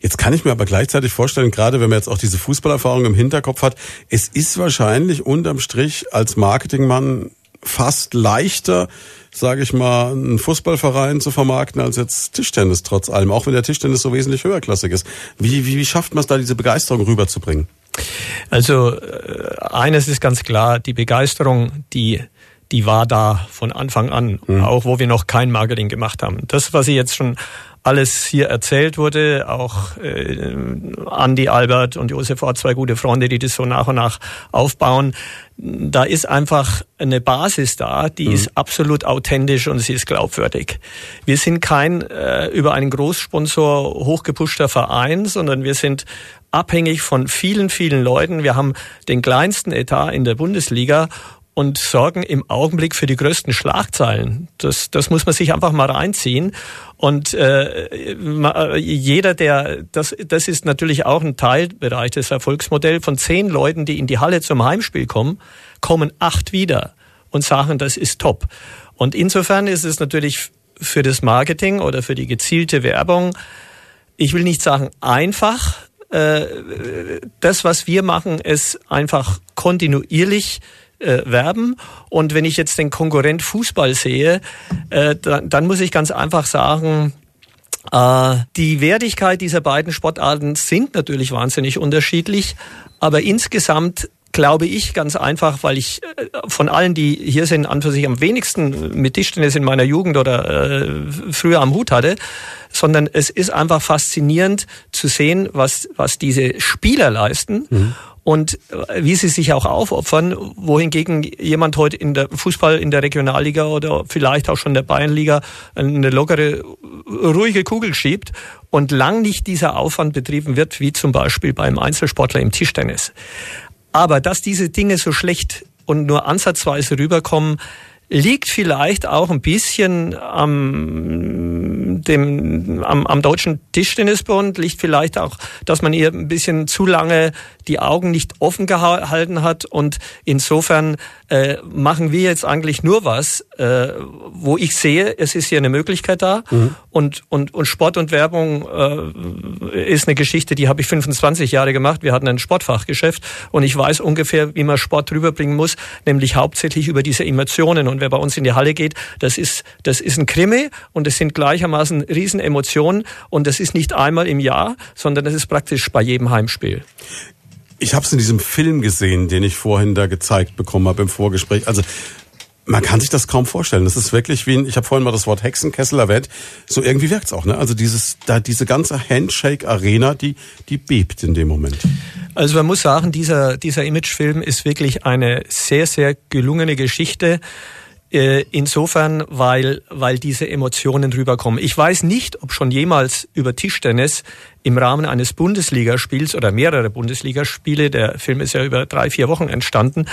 Jetzt kann ich mir aber gleichzeitig vorstellen, gerade wenn man jetzt auch diese Fußballerfahrung im Hinterkopf hat, es ist wahrscheinlich unterm Strich als Marketingmann fast leichter, sage ich mal, einen Fußballverein zu vermarkten als jetzt Tischtennis trotz allem, auch wenn der Tischtennis so wesentlich höherklassig ist. Wie, wie, wie schafft man es da, diese Begeisterung rüberzubringen? Also äh, eines ist ganz klar, die Begeisterung, die die war da von Anfang an, mhm. auch wo wir noch kein Marketing gemacht haben. Das, was ich jetzt schon alles hier erzählt wurde, auch äh, Andi Albert und Josef auch zwei gute Freunde, die das so nach und nach aufbauen. Da ist einfach eine Basis da, die mhm. ist absolut authentisch und sie ist glaubwürdig. Wir sind kein äh, über einen Großsponsor hochgepushter Verein, sondern wir sind abhängig von vielen, vielen Leuten. Wir haben den kleinsten Etat in der Bundesliga und sorgen im Augenblick für die größten Schlagzeilen. Das, das muss man sich einfach mal reinziehen. Und äh, jeder, der das, das ist natürlich auch ein Teilbereich des Erfolgsmodells. Von zehn Leuten, die in die Halle zum Heimspiel kommen, kommen acht wieder und sagen, das ist top. Und insofern ist es natürlich für das Marketing oder für die gezielte Werbung, ich will nicht sagen einfach, äh, das, was wir machen, ist einfach kontinuierlich äh, werben. Und wenn ich jetzt den Konkurrent Fußball sehe, äh, dann, dann muss ich ganz einfach sagen, äh, die Wertigkeit dieser beiden Sportarten sind natürlich wahnsinnig unterschiedlich, aber insgesamt glaube ich ganz einfach, weil ich äh, von allen, die hier sind, an für sich am wenigsten mit Tischtennis in meiner Jugend oder äh, früher am Hut hatte, sondern es ist einfach faszinierend zu sehen, was, was diese Spieler leisten. Mhm und äh, wie sie sich auch aufopfern, wohingegen jemand heute in der Fußball in der Regionalliga oder vielleicht auch schon der Bayernliga eine lockere, ruhige Kugel schiebt und lang nicht dieser Aufwand betrieben wird, wie zum Beispiel beim Einzelsportler im Tischtennis. Aber dass diese Dinge so schlecht und nur ansatzweise rüberkommen, liegt vielleicht auch ein bisschen am, dem, am, am Deutschen Tischtennisbund, liegt. Vielleicht auch, dass man ihr ein bisschen zu lange die Augen nicht offen gehalten hat. Und insofern äh, machen wir jetzt eigentlich nur was, äh, wo ich sehe, es ist hier eine Möglichkeit da. Mhm. und, und, und Sport und Werbung äh, ist eine Geschichte, die habe ich 25 Jahre gemacht. Wir hatten ein Sportfachgeschäft. Und ich weiß ungefähr, wie man Sport rüberbringen muss, nämlich hauptsächlich über diese Emotionen. Und wer bei uns in die Halle geht, das ist, das ist ein Krimi und es sind gleichermaßen Riesenemotionen und das ist nicht einmal im Jahr, sondern das ist praktisch bei jedem Heimspiel. Ich habe es in diesem Film gesehen, den ich vorhin da gezeigt bekommen habe im Vorgespräch. Also man kann sich das kaum vorstellen. Das ist wirklich wie ein, ich habe vorhin mal das Wort Hexenkessel erwähnt. So irgendwie wirkt's auch, ne? Also dieses, da diese ganze Handshake-Arena, die, die bebt in dem Moment. Also man muss sagen, dieser, dieser Imagefilm ist wirklich eine sehr, sehr gelungene Geschichte. Äh, insofern, weil, weil diese Emotionen rüberkommen. Ich weiß nicht, ob schon jemals über Tischtennis im Rahmen eines Bundesligaspiels oder mehrere Bundesligaspiele, der Film ist ja über drei, vier Wochen entstanden,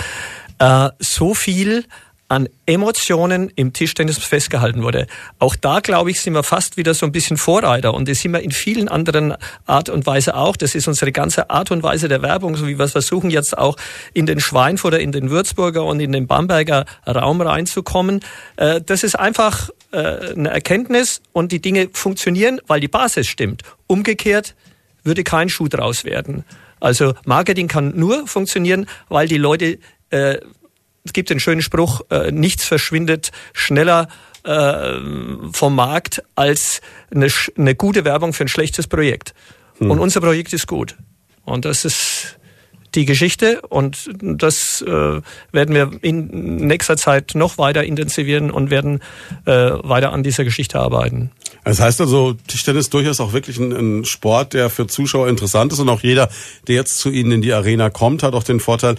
äh, so viel an Emotionen im Tischtennis festgehalten wurde. Auch da, glaube ich, sind wir fast wieder so ein bisschen Vorreiter und das sind wir in vielen anderen Art und Weise auch. Das ist unsere ganze Art und Weise der Werbung, so wie wir versuchen jetzt auch in den Schweinfurter, in den Würzburger und in den Bamberger Raum reinzukommen. Äh, das ist einfach äh, eine Erkenntnis und die Dinge funktionieren, weil die Basis stimmt. Umgekehrt würde kein Schuh draus werden. Also Marketing kann nur funktionieren, weil die Leute äh, es gibt den schönen Spruch, äh, nichts verschwindet schneller äh, vom Markt als eine, eine gute Werbung für ein schlechtes Projekt. Hm. Und unser Projekt ist gut. Und das ist die Geschichte und das äh, werden wir in nächster Zeit noch weiter intensivieren und werden äh, weiter an dieser Geschichte arbeiten. Das heißt also, Tischtennis ist durchaus auch wirklich ein, ein, Sport, der für Zuschauer interessant ist und auch jeder, der jetzt zu Ihnen in die Arena kommt, hat auch den Vorteil,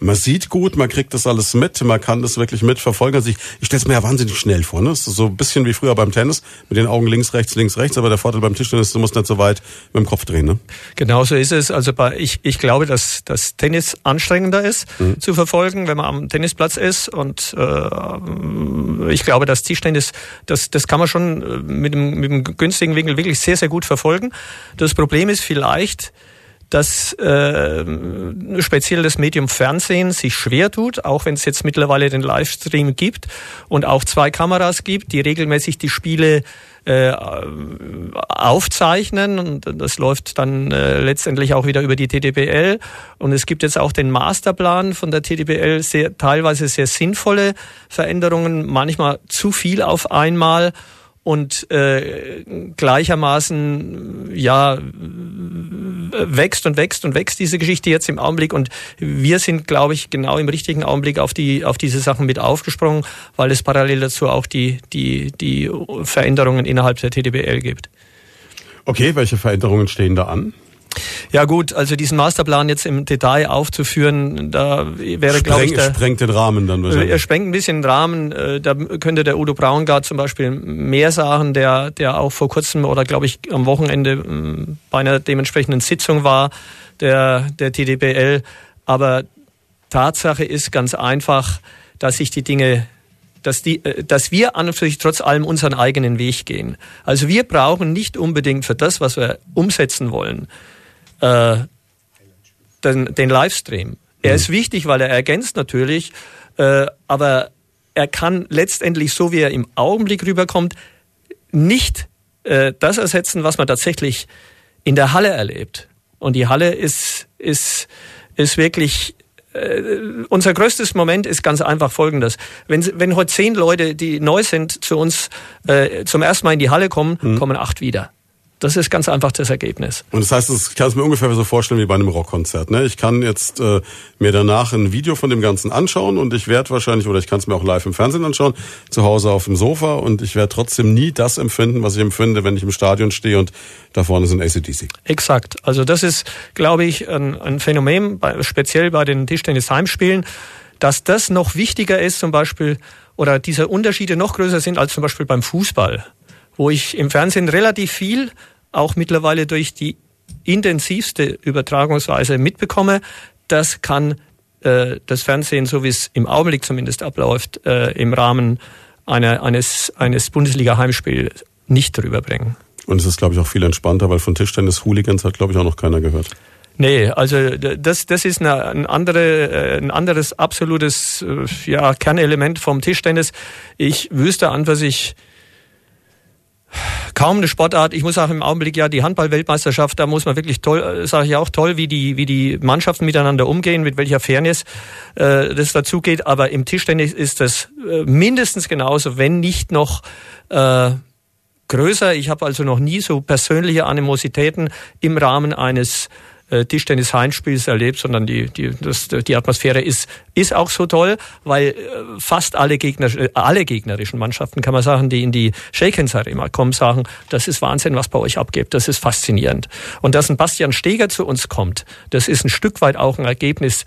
man sieht gut, man kriegt das alles mit, man kann das wirklich mitverfolgen. Also ich, ich stelle es mir ja wahnsinnig schnell vor. Ne? Ist so ein bisschen wie früher beim Tennis, mit den Augen links, rechts, links, rechts. Aber der Vorteil beim Tischtennis, du musst nicht so weit mit dem Kopf drehen. Ne? Genau so ist es. Also bei, ich, ich glaube, dass das Tennis anstrengender ist mhm. zu verfolgen, wenn man am Tennisplatz ist. Und äh, ich glaube, dass Tischtennis, das, das kann man schon äh, mit dem, mit dem günstigen Winkel wirklich sehr, sehr gut verfolgen. Das Problem ist vielleicht, dass äh, speziell das Medium Fernsehen sich schwer tut, auch wenn es jetzt mittlerweile den Livestream gibt und auch zwei Kameras gibt, die regelmäßig die Spiele äh, aufzeichnen. Und das läuft dann äh, letztendlich auch wieder über die TDBL und es gibt jetzt auch den Masterplan von der TDBL, sehr, teilweise sehr sinnvolle Veränderungen, manchmal zu viel auf einmal und äh, gleichermaßen ja wächst und wächst und wächst diese Geschichte jetzt im Augenblick und wir sind glaube ich genau im richtigen Augenblick auf die auf diese Sachen mit aufgesprungen, weil es parallel dazu auch die die die Veränderungen innerhalb der TDBL gibt. Okay, welche Veränderungen stehen da an? Ja gut, also diesen Masterplan jetzt im Detail aufzuführen, da wäre, glaube ich... Er sprengt den Rahmen dann wahrscheinlich. Er sprengt ein bisschen den Rahmen. Äh, da könnte der Udo Braungart zum Beispiel mehr sagen, der, der auch vor kurzem oder glaube ich am Wochenende ähm, bei einer dementsprechenden Sitzung war, der, der TDBL. Aber Tatsache ist ganz einfach, dass sich die Dinge dass, die, äh, dass wir an und für sich trotz allem unseren eigenen Weg gehen. Also wir brauchen nicht unbedingt für das, was wir umsetzen wollen, äh, den, den Livestream. Er mhm. ist wichtig, weil er ergänzt natürlich, äh, aber er kann letztendlich, so wie er im Augenblick rüberkommt, nicht äh, das ersetzen, was man tatsächlich in der Halle erlebt. Und die Halle ist, ist, ist wirklich äh, unser größtes Moment ist ganz einfach folgendes. Wenn, wenn heute zehn Leute, die neu sind, zu uns äh, zum ersten Mal in die Halle kommen, mhm. kommen acht wieder. Das ist ganz einfach das Ergebnis. Und das heißt, ich kann es mir ungefähr so vorstellen wie bei einem Rockkonzert. Ne? Ich kann jetzt äh, mir danach ein Video von dem Ganzen anschauen und ich werde wahrscheinlich, oder ich kann es mir auch live im Fernsehen anschauen, zu Hause auf dem Sofa und ich werde trotzdem nie das empfinden, was ich empfinde, wenn ich im Stadion stehe und da vorne sind ACDC. Exakt. Also das ist, glaube ich, ein, ein Phänomen, bei, speziell bei den Tischtennis-Heimspielen, dass das noch wichtiger ist zum Beispiel oder diese Unterschiede noch größer sind als zum Beispiel beim Fußball wo ich im Fernsehen relativ viel, auch mittlerweile durch die intensivste Übertragungsweise mitbekomme. Das kann äh, das Fernsehen, so wie es im Augenblick zumindest abläuft, äh, im Rahmen einer, eines, eines Bundesliga-Heimspiels nicht drüber bringen. Und es ist, glaube ich, auch viel entspannter, weil von Tischtennis-Hooligans hat, glaube ich, auch noch keiner gehört. Nee, also das, das ist eine, ein, andere, äh, ein anderes absolutes äh, ja, Kernelement vom Tischtennis. Ich wüsste an, was ich kaum eine Sportart. Ich muss sagen, im Augenblick ja die Handball-Weltmeisterschaft, da muss man wirklich toll, äh, sage ich auch toll, wie die, wie die Mannschaften miteinander umgehen, mit welcher Fairness äh, das dazugeht. Aber im Tischtennis ist das äh, mindestens genauso, wenn nicht noch äh, größer. Ich habe also noch nie so persönliche Animositäten im Rahmen eines äh, Tischtennis-Heimspiels erlebt, sondern die, die, das, die Atmosphäre ist, ist auch so toll, weil äh, fast alle, Gegner, äh, alle gegnerischen Mannschaften, kann man sagen, die in die Shakens Arena kommen, sagen, das ist Wahnsinn, was bei euch abgeht, das ist faszinierend. Und dass ein Bastian Steger zu uns kommt, das ist ein Stück weit auch ein Ergebnis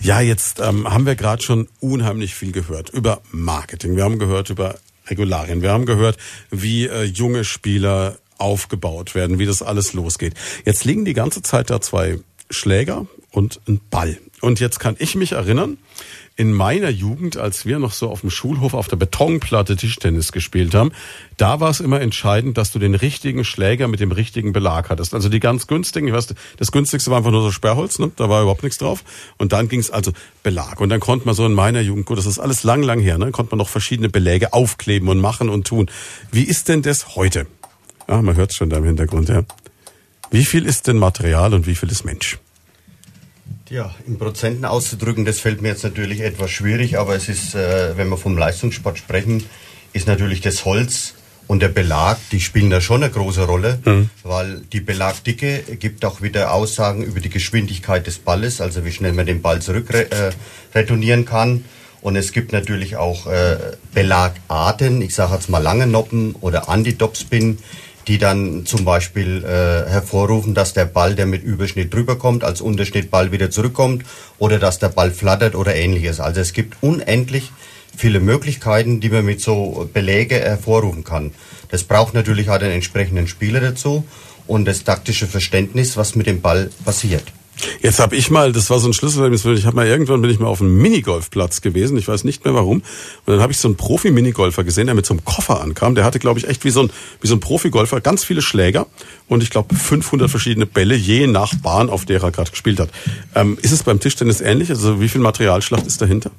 ja, jetzt ähm, haben wir gerade schon unheimlich viel gehört über Marketing. Wir haben gehört über Regularien. Wir haben gehört, wie äh, junge Spieler aufgebaut werden, wie das alles losgeht. Jetzt liegen die ganze Zeit da zwei Schläger und ein Ball. Und jetzt kann ich mich erinnern, in meiner Jugend, als wir noch so auf dem Schulhof auf der Betonplatte Tischtennis gespielt haben, da war es immer entscheidend, dass du den richtigen Schläger mit dem richtigen Belag hattest. Also die ganz günstigen, ich weiß, das günstigste war einfach nur so Sperrholz, ne? da war überhaupt nichts drauf. Und dann ging es also Belag. Und dann konnte man so in meiner Jugend, gut, das ist alles lang, lang her, ne? konnte man noch verschiedene Beläge aufkleben und machen und tun. Wie ist denn das heute? Ah, man hört es schon da im Hintergrund, ja. Wie viel ist denn Material und wie viel ist Mensch? Ja, in Prozenten auszudrücken, das fällt mir jetzt natürlich etwas schwierig, aber es ist, äh, wenn wir vom Leistungssport sprechen, ist natürlich das Holz und der Belag, die spielen da schon eine große Rolle, mhm. weil die Belagdicke gibt auch wieder Aussagen über die Geschwindigkeit des Balles, also wie schnell man den Ball zurück äh, retournieren kann. Und es gibt natürlich auch äh, Belagarten, ich sage jetzt mal lange Noppen oder Anti-Topspin, die dann zum Beispiel äh, hervorrufen, dass der Ball, der mit Überschnitt drüber kommt, als Unterschnittball wieder zurückkommt oder dass der Ball flattert oder ähnliches. Also es gibt unendlich viele Möglichkeiten, die man mit so Belege hervorrufen kann. Das braucht natürlich auch den entsprechenden Spieler dazu und das taktische Verständnis, was mit dem Ball passiert. Jetzt habe ich mal, das war so ein Schlüsselerlebnis, ich habe mal irgendwann bin ich mal auf einem Minigolfplatz gewesen, ich weiß nicht mehr warum, und dann habe ich so einen Profi-Minigolfer gesehen, der mit so einem Koffer ankam. Der hatte, glaube ich, echt wie so ein wie so ein Profigolfer ganz viele Schläger und ich glaube 500 verschiedene Bälle je nach Bahn, auf der er gerade gespielt hat. Ähm, ist es beim Tischtennis ähnlich? Also wie viel Materialschlacht ist dahinter?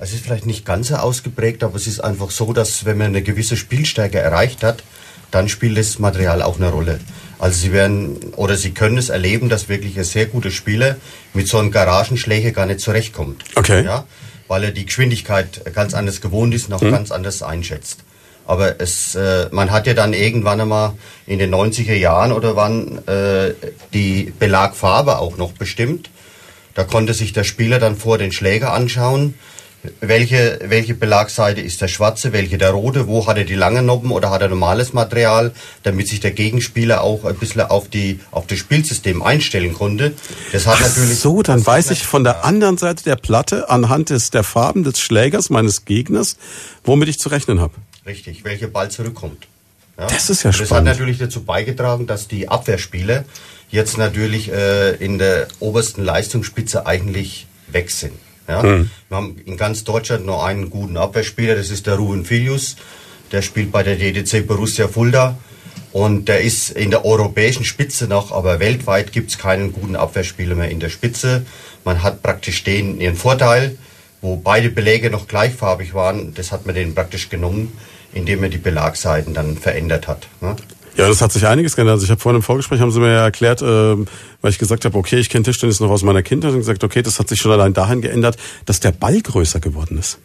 Es ist vielleicht nicht ganz so ausgeprägt, aber es ist einfach so, dass wenn man eine gewisse Spielstärke erreicht hat, dann spielt das Material auch eine Rolle. Also Sie werden oder Sie können es erleben, dass wirklich ein sehr guter Spieler mit so einem Garagenschläger gar nicht zurechtkommt. Okay. Ja, weil er die Geschwindigkeit ganz anders gewohnt ist und auch Mhm. ganz anders einschätzt. Aber es, äh, man hat ja dann irgendwann einmal in den 90er Jahren oder wann äh, die Belagfarbe auch noch bestimmt. Da konnte sich der Spieler dann vor den Schläger anschauen, welche, welche Belagseite ist der schwarze, welche der rote, wo hat er die langen Noppen oder hat er normales Material, damit sich der Gegenspieler auch ein bisschen auf, die, auf das Spielsystem einstellen konnte. Das hat Ach natürlich. so, dann das weiß ich von der anderen Seite der Platte anhand des, der Farben des Schlägers meines Gegners, womit ich zu rechnen habe. Richtig, welcher Ball zurückkommt. Ja? Das ist ja Und Das hat spannend. natürlich dazu beigetragen, dass die Abwehrspieler jetzt natürlich äh, in der obersten Leistungsspitze eigentlich weg sind. Ja? Mhm. Wir haben in ganz Deutschland nur einen guten Abwehrspieler, das ist der Ruben Filius. Der spielt bei der DDC Borussia Fulda. Und der ist in der europäischen Spitze noch, aber weltweit gibt es keinen guten Abwehrspieler mehr in der Spitze. Man hat praktisch den ihren Vorteil, wo beide Beläge noch gleichfarbig waren, das hat man denen praktisch genommen, indem man die Belagseiten dann verändert hat. Ne? Ja, das hat sich einiges geändert. Also ich habe vorhin im Vorgespräch, haben sie mir ja erklärt, ähm, weil ich gesagt habe, okay, ich kenne Tischtennis noch aus meiner Kindheit und gesagt, okay, das hat sich schon allein dahin geändert, dass der Ball größer geworden ist.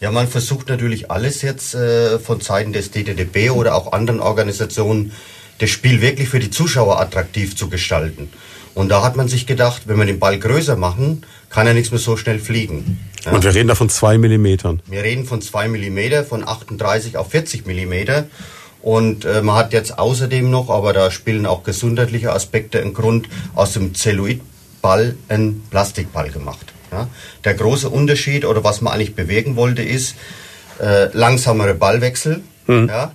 Ja, man versucht natürlich alles jetzt äh, von Seiten des DTDB oder auch anderen Organisationen, das Spiel wirklich für die Zuschauer attraktiv zu gestalten. Und da hat man sich gedacht, wenn wir den Ball größer machen, kann er nichts mehr so schnell fliegen. Ja? Und wir reden da von zwei Millimetern. Wir reden von 2 mm, von 38 auf 40 mm. Und äh, man hat jetzt außerdem noch, aber da spielen auch gesundheitliche Aspekte einen Grund, aus dem Zelluitball einen Plastikball gemacht. Ja? Der große Unterschied oder was man eigentlich bewegen wollte, ist äh, langsamere Ballwechsel. Ja?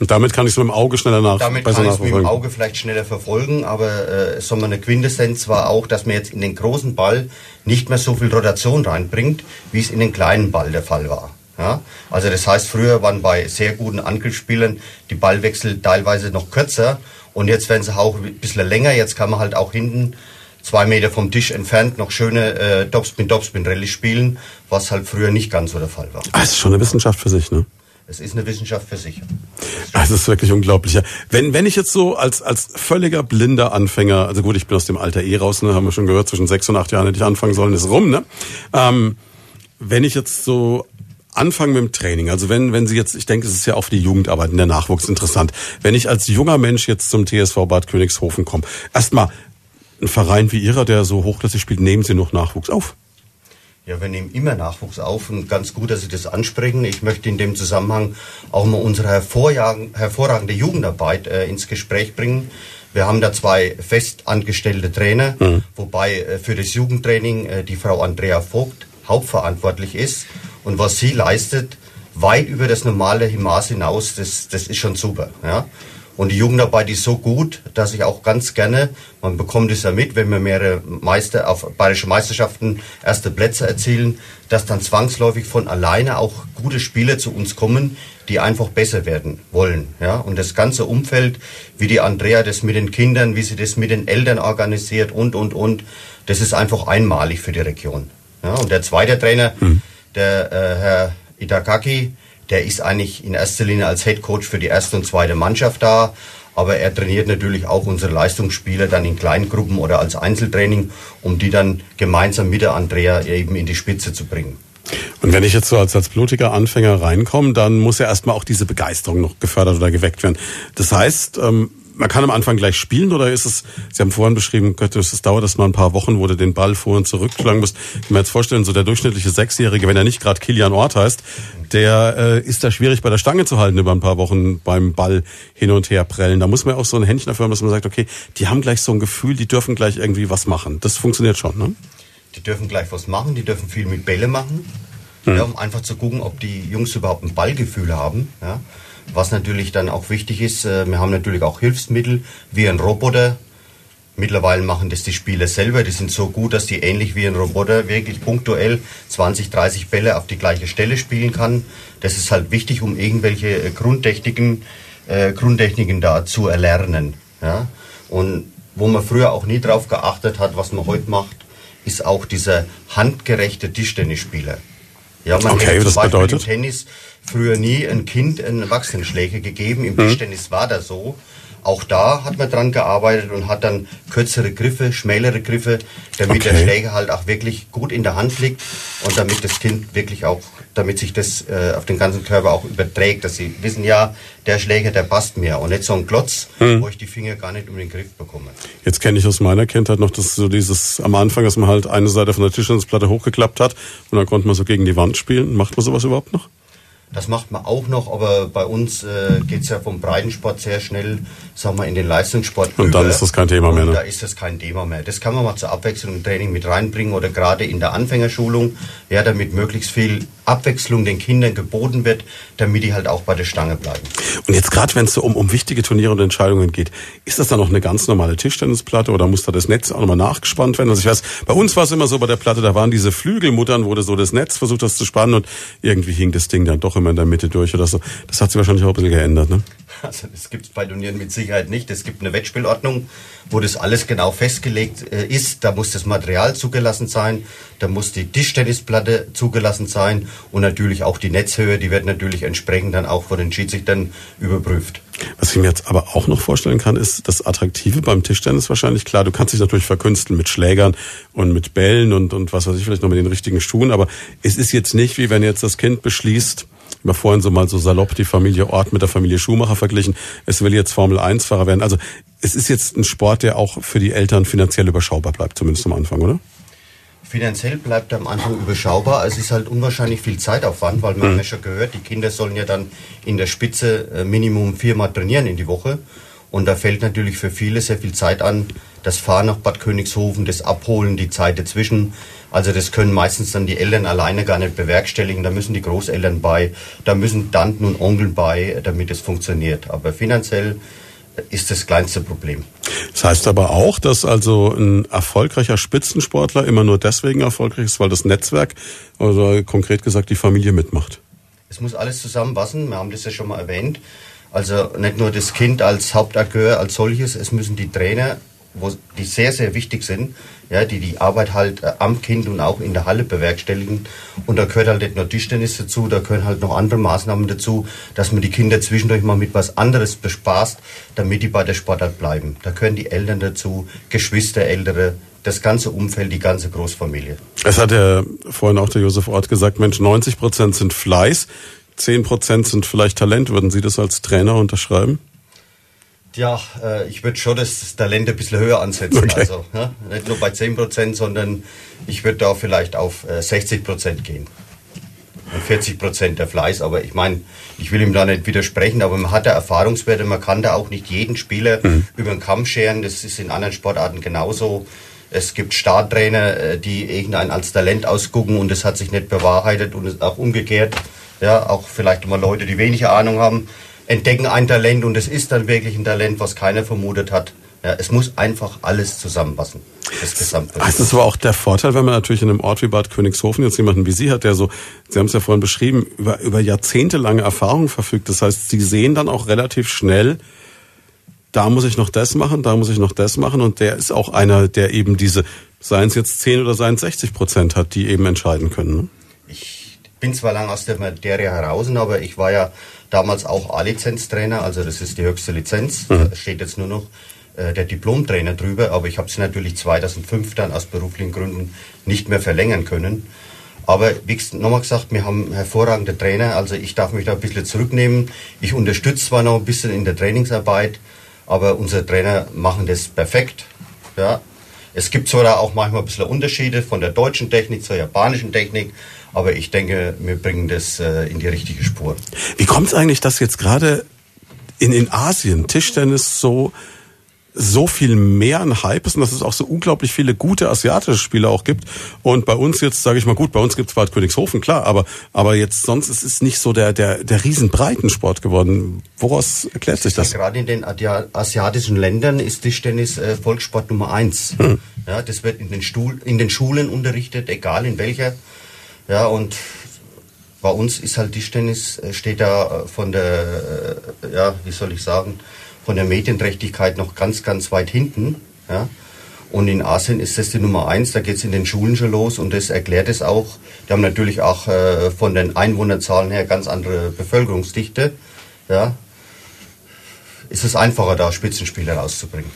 Und damit kann ich es mit dem Auge schneller nach Damit kann ich es mit dem. Auge vielleicht schneller verfolgen, aber äh, so eine Quintessenz war auch, dass man jetzt in den großen Ball nicht mehr so viel Rotation reinbringt, wie es in den kleinen Ball der Fall war. Ja? Also das heißt, früher waren bei sehr guten Angriffsspielern die Ballwechsel teilweise noch kürzer und jetzt werden sie auch ein bisschen länger. Jetzt kann man halt auch hinten zwei Meter vom Tisch entfernt noch schöne äh, Topspin-Topspin-Rallye spielen, was halt früher nicht ganz so der Fall war. Ah, das ist schon eine Wissenschaft für sich, ne? Es ist eine Wissenschaft für sich. Ah, Das ist wirklich unglaublich. Ja. Wenn, wenn ich jetzt so als, als völliger blinder Anfänger, also gut, ich bin aus dem Alter eh raus, ne, haben wir schon gehört, zwischen sechs und acht Jahren hätte ich anfangen sollen, ist rum, ne? Ähm, wenn ich jetzt so anfange mit dem Training, also wenn, wenn Sie jetzt, ich denke, es ist ja auch für die Jugendarbeit und der Nachwuchs interessant, wenn ich als junger Mensch jetzt zum TSV Bad Königshofen komme, erstmal ein Verein wie Ihrer, der so hochklassig spielt, nehmen Sie noch Nachwuchs auf. Ja, wir nehmen immer Nachwuchs auf und ganz gut, dass Sie das ansprechen. Ich möchte in dem Zusammenhang auch mal unsere hervorragende Jugendarbeit äh, ins Gespräch bringen. Wir haben da zwei fest angestellte Trainer, wobei äh, für das Jugendtraining äh, die Frau Andrea Vogt hauptverantwortlich ist. Und was sie leistet, weit über das normale Maß hinaus, das, das ist schon super. Ja? Und die Jugendarbeit ist so gut, dass ich auch ganz gerne, man bekommt es ja mit, wenn wir mehrere Meister auf bayerische Meisterschaften erste Plätze erzielen, dass dann zwangsläufig von alleine auch gute Spieler zu uns kommen, die einfach besser werden wollen. Ja? Und das ganze Umfeld, wie die Andrea das mit den Kindern, wie sie das mit den Eltern organisiert und, und, und, das ist einfach einmalig für die Region. Ja? Und der zweite Trainer, der äh, Herr Itakaki, der ist eigentlich in erster Linie als Head Coach für die erste und zweite Mannschaft da. Aber er trainiert natürlich auch unsere Leistungsspieler dann in Kleingruppen oder als Einzeltraining, um die dann gemeinsam mit der Andrea eben in die Spitze zu bringen. Und wenn ich jetzt so als, als blutiger Anfänger reinkomme, dann muss ja erstmal auch diese Begeisterung noch gefördert oder geweckt werden. Das heißt, ähm, man kann am Anfang gleich spielen oder ist es, Sie haben vorhin beschrieben, es dauert das mal ein paar Wochen, wo du den Ball vor und zurück schlagen musst. Ich kann mir jetzt vorstellen, so der durchschnittliche Sechsjährige, wenn er nicht gerade Kilian Ort heißt, der äh, ist da schwierig bei der Stange zu halten über ein paar Wochen beim Ball hin und her prellen. Da muss man auch so ein Händchen dafür haben, dass man sagt, okay, die haben gleich so ein Gefühl, die dürfen gleich irgendwie was machen. Das funktioniert schon, ne? Die dürfen gleich was machen, die dürfen viel mit Bälle machen, hm. ja, um einfach zu gucken, ob die Jungs überhaupt ein Ballgefühl haben. Ja. Was natürlich dann auch wichtig ist, äh, wir haben natürlich auch Hilfsmittel wie ein Roboter. Mittlerweile machen das die Spieler selber. Die sind so gut, dass die ähnlich wie ein Roboter wirklich punktuell 20, 30 Bälle auf die gleiche Stelle spielen kann. Das ist halt wichtig, um irgendwelche äh, Grundtechniken, äh, Grundtechniken da zu erlernen. Ja? Und wo man früher auch nie drauf geachtet hat, was man heute macht, ist auch dieser handgerechte Tischtennisspieler. Ja, man okay, das bedeutet? Im Tennis früher nie ein Kind einen Erwachsenenschläger gegeben. Im mhm. Tischtennis war das so. Auch da hat man dran gearbeitet und hat dann kürzere Griffe, schmälere Griffe, damit okay. der Schläger halt auch wirklich gut in der Hand liegt und damit das Kind wirklich auch, damit sich das äh, auf den ganzen Körper auch überträgt, dass sie wissen, ja, der Schläger, der passt mir und nicht so ein Klotz, hm. wo ich die Finger gar nicht um den Griff bekomme. Jetzt kenne ich aus meiner Kindheit noch das so dieses am Anfang, dass man halt eine Seite von der Tischtennisplatte hochgeklappt hat und dann konnte man so gegen die Wand spielen. Macht man sowas überhaupt noch? Das macht man auch noch, aber bei uns äh, geht es ja vom Breitensport sehr schnell, sagen wir, in den Leistungssport. Und über. dann ist das kein Thema mehr. Ne? Da ist das kein Thema mehr. Das kann man mal zur Abwechslung im Training mit reinbringen oder gerade in der Anfängerschulung, ja, damit möglichst viel Abwechslung den Kindern geboten wird, damit die halt auch bei der Stange bleiben. Und jetzt gerade, wenn es so um, um wichtige Turniere und Entscheidungen geht, ist das dann noch eine ganz normale Tischtennisplatte oder muss da das Netz auch nochmal nachgespannt werden? Also ich weiß, bei uns war es immer so bei der Platte, da waren diese Flügelmuttern, wurde so das Netz versucht, das zu spannen und irgendwie hing das Ding dann doch immer in der Mitte durch oder so. Das hat sich wahrscheinlich auch ein bisschen geändert, ne? [LAUGHS] Also das gibt es bei Turnieren mit Sicherheit nicht. Es gibt eine Wettspielordnung, wo das alles genau festgelegt äh, ist. Da muss das Material zugelassen sein, da muss die Tischtennisplatte zugelassen sein und natürlich auch die Netzhöhe, die wird natürlich entsprechend dann auch von den Schiedsrichtern überprüft. Was ich mir jetzt aber auch noch vorstellen kann, ist das Attraktive beim Tischtennis wahrscheinlich. Klar, du kannst dich natürlich verkünsteln mit Schlägern und mit Bällen und, und was weiß ich, vielleicht noch mit den richtigen Schuhen, aber es ist jetzt nicht, wie wenn jetzt das Kind beschließt, wir vorhin so mal so salopp die Familie Ort mit der Familie Schumacher verglichen. Es will jetzt Formel 1 Fahrer werden. Also es ist jetzt ein Sport, der auch für die Eltern finanziell überschaubar bleibt, zumindest am Anfang, oder? Finanziell bleibt er am Anfang überschaubar. Es ist halt unwahrscheinlich viel Zeitaufwand, weil man mhm. ja schon gehört, die Kinder sollen ja dann in der Spitze äh, Minimum viermal trainieren in die Woche. Und da fällt natürlich für viele sehr viel Zeit an. Das Fahren nach Bad Königshofen, das Abholen, die Zeit dazwischen. Also das können meistens dann die Eltern alleine gar nicht bewerkstelligen. Da müssen die Großeltern bei, da müssen Tanten und Onkeln bei, damit es funktioniert. Aber finanziell ist das kleinste Problem. Das heißt aber auch, dass also ein erfolgreicher Spitzensportler immer nur deswegen erfolgreich ist, weil das Netzwerk oder konkret gesagt die Familie mitmacht. Es muss alles zusammenpassen. Wir haben das ja schon mal erwähnt. Also nicht nur das Kind als Hauptakteur als solches, es müssen die Trainer, wo, die sehr, sehr wichtig sind, ja, die die Arbeit halt äh, am Kind und auch in der Halle bewerkstelligen. Und da gehört halt nicht nur Tischtennis dazu, da gehören halt noch andere Maßnahmen dazu, dass man die Kinder zwischendurch mal mit was anderes bespaßt, damit die bei der Sportart bleiben. Da gehören die Eltern dazu, Geschwister, Ältere, das ganze Umfeld, die ganze Großfamilie. Es hat ja vorhin auch der Josef Ort gesagt, Mensch, 90 Prozent sind Fleiß, 10 Prozent sind vielleicht Talent. Würden Sie das als Trainer unterschreiben? Ja, äh, ich würde schon das Talent ein bisschen höher ansetzen. Okay. Also ja, nicht nur bei 10 Prozent, sondern ich würde da vielleicht auf äh, 60 Prozent gehen. Und 40 Prozent der Fleiß. Aber ich meine, ich will ihm da nicht widersprechen, aber man hat da Erfahrungswerte. Man kann da auch nicht jeden Spieler mhm. über den Kamm scheren. Das ist in anderen Sportarten genauso. Es gibt Starttrainer, äh, die irgendein als Talent ausgucken und es hat sich nicht bewahrheitet und auch umgekehrt. Ja, auch vielleicht mal Leute, die wenig Ahnung haben entdecken ein Talent und es ist dann wirklich ein Talent, was keiner vermutet hat. Ja, es muss einfach alles zusammenpassen. Das Gesamtbild. Das ist aber auch der Vorteil, wenn man natürlich in einem Ort wie Bad Königshofen jetzt jemanden wie Sie hat, der so, Sie haben es ja vorhin beschrieben, über, über jahrzehntelange Erfahrung verfügt. Das heißt, Sie sehen dann auch relativ schnell, da muss ich noch das machen, da muss ich noch das machen. Und der ist auch einer, der eben diese, seien es jetzt 10 oder seien es 60 Prozent hat, die eben entscheiden können. Ne? Ich bin zwar lang aus der Materie heraus, aber ich war ja damals auch A-Lizenz-Trainer, also das ist die höchste Lizenz. Mhm. Da steht jetzt nur noch äh, der Diplom-Trainer drüber, aber ich habe sie natürlich 2005 dann aus beruflichen Gründen nicht mehr verlängern können. Aber wie nochmal gesagt, wir haben hervorragende Trainer, also ich darf mich da ein bisschen zurücknehmen. Ich unterstütze zwar noch ein bisschen in der Trainingsarbeit, aber unsere Trainer machen das perfekt. Ja. Es gibt zwar auch manchmal ein bisschen Unterschiede von der deutschen Technik zur japanischen Technik, aber ich denke, wir bringen das äh, in die richtige Spur. Wie kommt es eigentlich, dass jetzt gerade in, in Asien Tischtennis so so viel mehr ein Hype ist und dass es auch so unglaublich viele gute asiatische Spieler auch gibt. Und bei uns jetzt, sage ich mal, gut, bei uns gibt es Bad Königshofen, klar, aber, aber jetzt sonst ist es nicht so der, der, der Riesenbreitensport geworden. Woraus erklärt sich das? Gerade in den asiatischen Ländern ist Tischtennis äh, Volkssport Nummer eins. Hm. Ja, das wird in den, Stuhl, in den Schulen unterrichtet, egal in welcher. Ja, und bei uns ist halt Tischtennis, äh, steht da äh, von der, äh, ja, wie soll ich sagen, von der Medienträchtigkeit noch ganz, ganz weit hinten. Ja. Und in Asien ist das die Nummer eins, da geht es in den Schulen schon los und das erklärt es auch. Die haben natürlich auch äh, von den Einwohnerzahlen her ganz andere Bevölkerungsdichte. Ja. Ist es einfacher, da Spitzenspieler rauszubringen.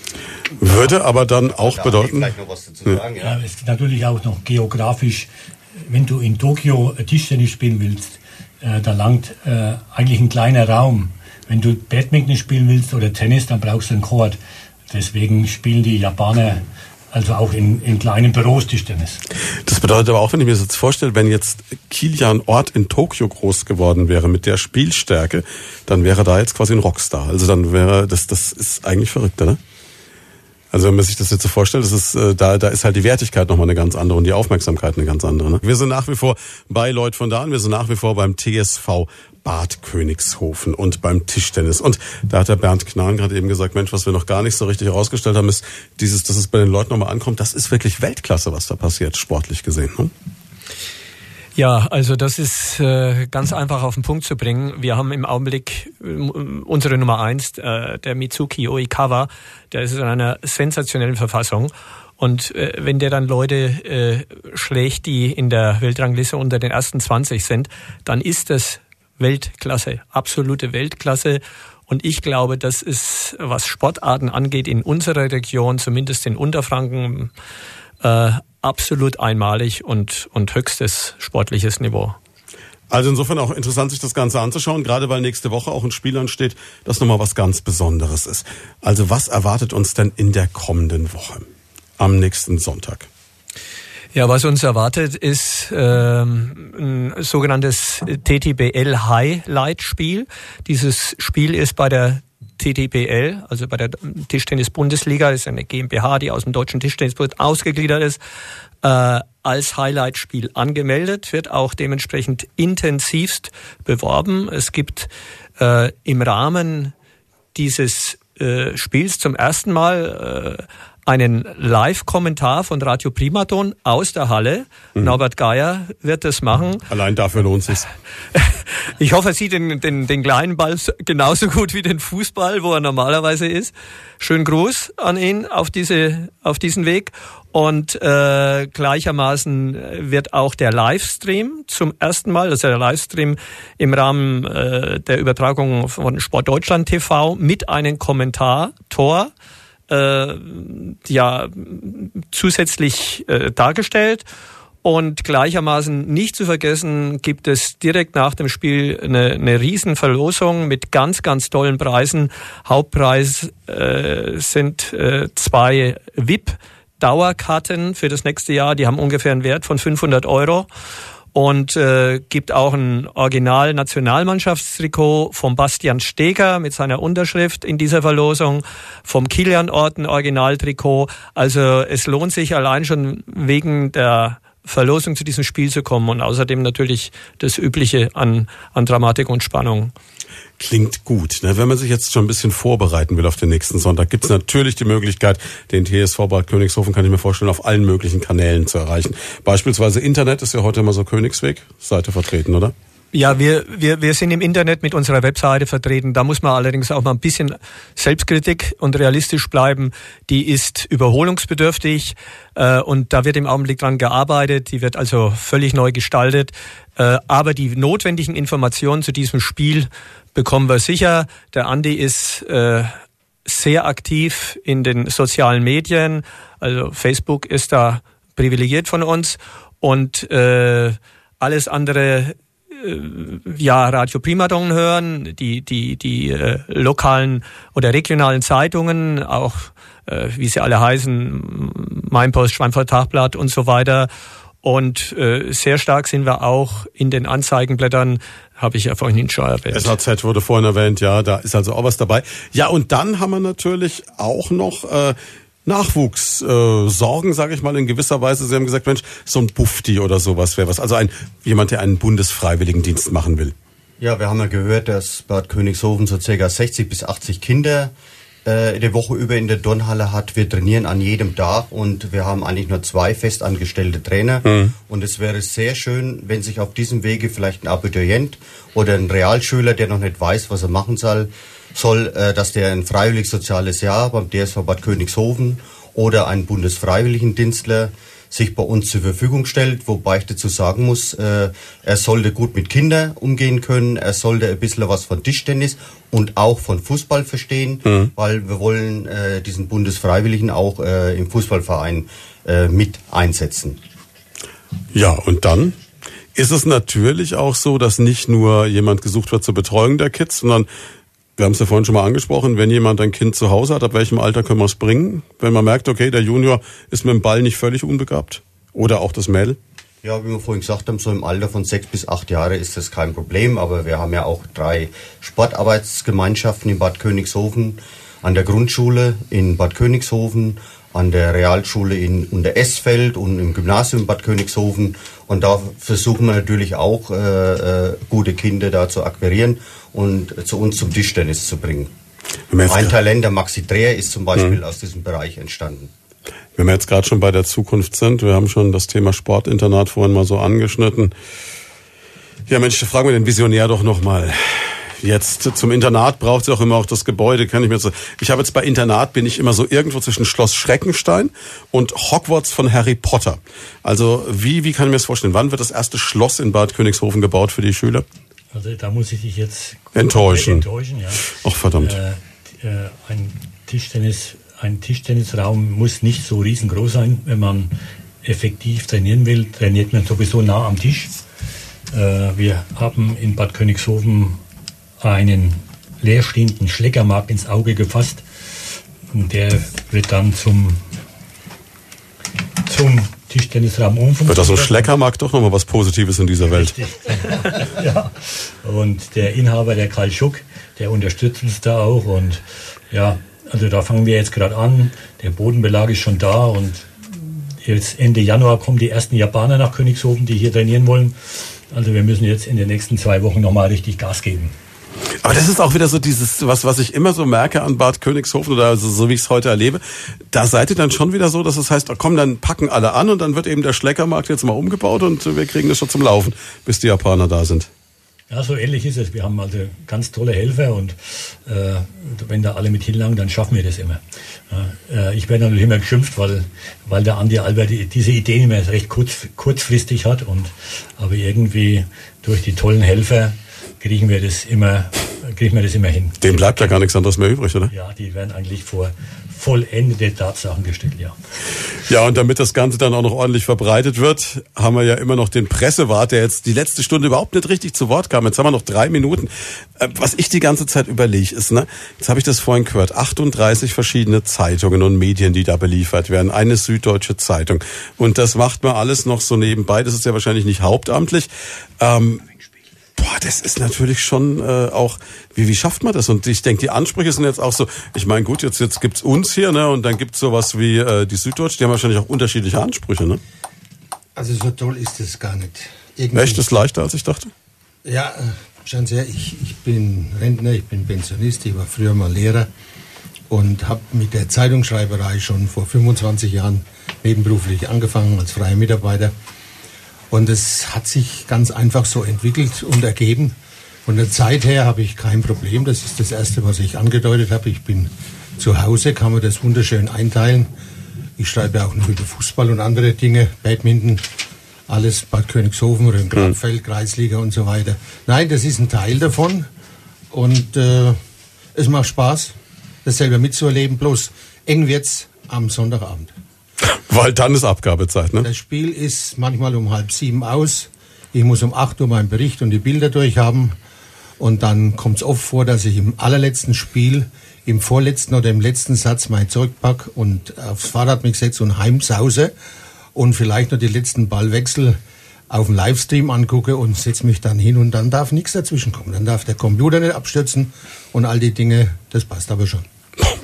Würde aber dann auch da bedeuten. Vielleicht noch was dazu sagen, ja. ja. es ist natürlich auch noch geografisch, wenn du in Tokio Tischtennis spielen willst, äh, da langt äh, eigentlich ein kleiner Raum wenn du Badminton spielen willst oder Tennis, dann brauchst du einen Court. Deswegen spielen die Japaner also auch in, in kleinen Büros Tischtennis. Das bedeutet aber auch, wenn ich mir das jetzt vorstelle, wenn jetzt Kilian Ort in Tokio groß geworden wäre mit der Spielstärke, dann wäre da jetzt quasi ein Rockstar. Also dann wäre das, das ist eigentlich verrückt, oder? Also wenn man sich das jetzt so vorstellt, das ist, äh, da, da ist halt die Wertigkeit nochmal eine ganz andere und die Aufmerksamkeit eine ganz andere. Ne? Wir sind nach wie vor bei Lloyd von Dahn, wir sind nach wie vor beim TSV Bad Königshofen und beim Tischtennis. Und da hat der Bernd Knahn gerade eben gesagt, Mensch, was wir noch gar nicht so richtig herausgestellt haben, ist dieses, dass es bei den Leuten nochmal ankommt, das ist wirklich Weltklasse, was da passiert, sportlich gesehen. Ne? Ja, also das ist äh, ganz einfach auf den Punkt zu bringen. Wir haben im Augenblick äh, unsere Nummer eins, äh, der Mitsuki Oikawa, der ist in einer sensationellen Verfassung. Und äh, wenn der dann Leute äh, schlägt, die in der Weltrangliste unter den ersten 20 sind, dann ist das Weltklasse, absolute Weltklasse. Und ich glaube, das ist, was Sportarten angeht, in unserer Region, zumindest in Unterfranken, äh, absolut einmalig und, und höchstes sportliches Niveau. Also insofern auch interessant, sich das Ganze anzuschauen, gerade weil nächste Woche auch ein Spiel ansteht, das nochmal was ganz Besonderes ist. Also was erwartet uns denn in der kommenden Woche? Am nächsten Sonntag? Ja, was uns erwartet, ist ähm, ein sogenanntes TTBL Highlight-Spiel. Dieses Spiel ist bei der TTBL, also bei der Tischtennis-Bundesliga, ist eine GmbH, die aus dem Deutschen Tischtennisbund ausgegliedert ist, äh, als Highlight-Spiel angemeldet, wird auch dementsprechend intensivst beworben. Es gibt äh, im Rahmen dieses äh, Spiels zum ersten Mal äh, einen Live-Kommentar von Radio Primaton aus der Halle. Mhm. Norbert Geier wird das machen. Allein dafür lohnt es [LAUGHS] Ich hoffe, er sieht den, den, den kleinen Ball genauso gut wie den Fußball, wo er normalerweise ist. Schönen Gruß an ihn auf, diese, auf diesen Weg. Und äh, gleichermaßen wird auch der Livestream zum ersten Mal, also der Livestream im Rahmen äh, der Übertragung von Sport Deutschland TV mit einem Kommentar, Tor, äh, ja zusätzlich äh, dargestellt. Und gleichermaßen nicht zu vergessen, gibt es direkt nach dem Spiel eine, eine Riesenverlosung mit ganz, ganz tollen Preisen. Hauptpreis äh, sind äh, zwei VIP-Dauerkarten für das nächste Jahr. Die haben ungefähr einen Wert von 500 Euro und äh, gibt auch ein Original-Nationalmannschaftstrikot vom Bastian Steger mit seiner Unterschrift in dieser Verlosung, vom Kilian Orten Originaltrikot. Also es lohnt sich allein schon wegen der Verlosung zu diesem Spiel zu kommen und außerdem natürlich das Übliche an, an Dramatik und Spannung. Klingt gut. Ne? Wenn man sich jetzt schon ein bisschen vorbereiten will auf den nächsten Sonntag, gibt es natürlich die Möglichkeit, den TSV Bad Königshofen, kann ich mir vorstellen, auf allen möglichen Kanälen zu erreichen. Beispielsweise Internet ist ja heute immer so Königsweg, Seite vertreten, oder? Ja, wir, wir, wir sind im Internet mit unserer Webseite vertreten. Da muss man allerdings auch mal ein bisschen Selbstkritik und realistisch bleiben. Die ist überholungsbedürftig äh, und da wird im Augenblick dran gearbeitet. Die wird also völlig neu gestaltet. Äh, aber die notwendigen Informationen zu diesem Spiel bekommen wir sicher. Der Andi ist äh, sehr aktiv in den sozialen Medien. Also Facebook ist da privilegiert von uns und äh, alles andere ja Radio Primadon hören, die die die äh, lokalen oder regionalen Zeitungen, auch äh, wie sie alle heißen, Mainpost, Schweinfurt Tagblatt und so weiter. Und äh, sehr stark sind wir auch in den Anzeigenblättern, habe ich ja vorhin schon erwähnt. SAZ wurde vorhin erwähnt, ja, da ist also auch was dabei. Ja, und dann haben wir natürlich auch noch äh, Nachwuchssorgen, äh, Sorgen, sage ich mal in gewisser Weise. Sie haben gesagt, Mensch, so ein Bufti oder sowas wäre was. Also ein jemand, der einen Bundesfreiwilligendienst machen will. Ja, wir haben ja gehört, dass Bad Königshofen so circa 60 bis 80 Kinder äh, die Woche über in der Turnhalle hat. Wir trainieren an jedem Tag und wir haben eigentlich nur zwei festangestellte Trainer. Mhm. Und es wäre sehr schön, wenn sich auf diesem Wege vielleicht ein Abiturient oder ein Realschüler, der noch nicht weiß, was er machen soll, soll, äh, dass der ein freiwillig soziales Jahr beim DSV Bad Königshofen oder ein Bundesfreiwilligendienstler sich bei uns zur Verfügung stellt, wobei ich dazu sagen muss, äh, er sollte gut mit Kindern umgehen können, er sollte ein bisschen was von Tischtennis und auch von Fußball verstehen, mhm. weil wir wollen äh, diesen Bundesfreiwilligen auch äh, im Fußballverein äh, mit einsetzen. Ja, und dann ist es natürlich auch so, dass nicht nur jemand gesucht wird zur Betreuung der Kids, sondern wir haben es ja vorhin schon mal angesprochen, wenn jemand ein Kind zu Hause hat, ab welchem Alter können wir es bringen? Wenn man merkt, okay, der Junior ist mit dem Ball nicht völlig unbegabt. Oder auch das Mädel. Ja, wie wir vorhin gesagt haben, so im Alter von sechs bis acht Jahre ist das kein Problem. Aber wir haben ja auch drei Sportarbeitsgemeinschaften in Bad Königshofen, an der Grundschule in Bad Königshofen, an der Realschule in Unteresfeld und im Gymnasium in Bad Königshofen. Und da versuchen wir natürlich auch, äh, äh, gute Kinder da zu akquirieren und zu uns zum Tischtennis zu bringen. Ein Talent, der Maxi Dreher, ist zum Beispiel mhm. aus diesem Bereich entstanden. Wenn wir jetzt gerade schon bei der Zukunft sind, wir haben schon das Thema Sportinternat vorhin mal so angeschnitten. Ja Mensch, fragen wir den Visionär doch nochmal. Jetzt zum Internat braucht es auch immer auch das Gebäude, kann ich mir so. Ich habe jetzt bei Internat bin ich immer so irgendwo zwischen Schloss Schreckenstein und Hogwarts von Harry Potter. Also wie wie kann ich mir das vorstellen? Wann wird das erste Schloss in Bad Königshofen gebaut für die Schüler? Also da muss ich dich jetzt enttäuschen. enttäuschen ja. Ach verdammt. Äh, äh, ein Tischtennis, ein Tischtennisraum muss nicht so riesengroß sein, wenn man effektiv trainieren will. Trainiert man sowieso nah am Tisch. Äh, wir haben in Bad Königshofen einen leerstehenden Schleckermarkt ins Auge gefasst. Und der wird dann zum, zum Tischtennisraum umfunktioniert. Wird das so Schleckermarkt doch nochmal was Positives in dieser Welt? [LAUGHS] ja. Und der Inhaber, der Karl Schuck, der unterstützt uns da auch. Und ja, also da fangen wir jetzt gerade an. Der Bodenbelag ist schon da und jetzt Ende Januar kommen die ersten Japaner nach Königshofen, die hier trainieren wollen. Also wir müssen jetzt in den nächsten zwei Wochen nochmal richtig Gas geben. Aber das ist auch wieder so dieses, was, was ich immer so merke an Bad Königshofen oder also so wie ich es heute erlebe. Da seid ihr dann schon wieder so, dass es heißt, komm, dann packen alle an und dann wird eben der Schleckermarkt jetzt mal umgebaut und wir kriegen das schon zum Laufen, bis die Japaner da sind. Ja, so ähnlich ist es. Wir haben also ganz tolle Helfer und äh, wenn da alle mit hinlangen, dann schaffen wir das immer. Äh, ich werde natürlich immer geschimpft, weil, weil der Andi Albert diese Idee immer recht kurz, kurzfristig hat und aber irgendwie durch die tollen Helfer kriegen wir das immer, kriegen wir das immer hin. Dem bleibt ja gar nichts anderes mehr übrig, oder? Ja, die werden eigentlich vor vollendete Tatsachen gestellt, ja. Ja, und damit das Ganze dann auch noch ordentlich verbreitet wird, haben wir ja immer noch den Pressewart, der jetzt die letzte Stunde überhaupt nicht richtig zu Wort kam. Jetzt haben wir noch drei Minuten. Äh, was ich die ganze Zeit überlege, ist, ne, jetzt habe ich das vorhin gehört, 38 verschiedene Zeitungen und Medien, die da beliefert werden, eine süddeutsche Zeitung. Und das macht man alles noch so nebenbei. Das ist ja wahrscheinlich nicht hauptamtlich. Ähm, Boah, das ist natürlich schon äh, auch, wie, wie schafft man das? Und ich denke, die Ansprüche sind jetzt auch so, ich meine, gut, jetzt, jetzt gibt's uns hier, ne? Und dann gibt's sowas wie äh, die Süddeutsche, die haben wahrscheinlich auch unterschiedliche Ansprüche, ne? Also so toll ist es gar nicht. Irgendwie Echt, ist leichter, als ich dachte? Ja, äh, schauen Sie her, ich, ich bin Rentner, ich bin Pensionist, ich war früher mal Lehrer und habe mit der Zeitungsschreiberei schon vor 25 Jahren nebenberuflich angefangen als freier Mitarbeiter. Und es hat sich ganz einfach so entwickelt und ergeben. Von der Zeit her habe ich kein Problem. Das ist das Erste, was ich angedeutet habe. Ich bin zu Hause, kann man das wunderschön einteilen. Ich schreibe auch noch über Fußball und andere Dinge, Badminton, alles Bad Königshofen, Römgrabfeld, mhm. Kreisliga und so weiter. Nein, das ist ein Teil davon und äh, es macht Spaß, das selber mitzuerleben. Bloß eng wird's am Sonntagabend. [LAUGHS] Weil dann ist Abgabezeit, ne? Das Spiel ist manchmal um halb sieben aus. Ich muss um 8 Uhr meinen Bericht und die Bilder durchhaben. Und dann kommt es oft vor, dass ich im allerletzten Spiel, im vorletzten oder im letzten Satz mein Zeug pack und aufs Fahrrad mich setze und heimsause und vielleicht noch die letzten Ballwechsel auf dem Livestream angucke und setze mich dann hin und dann darf nichts dazwischen kommen. Dann darf der Computer nicht abstürzen und all die Dinge, das passt aber schon. [LAUGHS]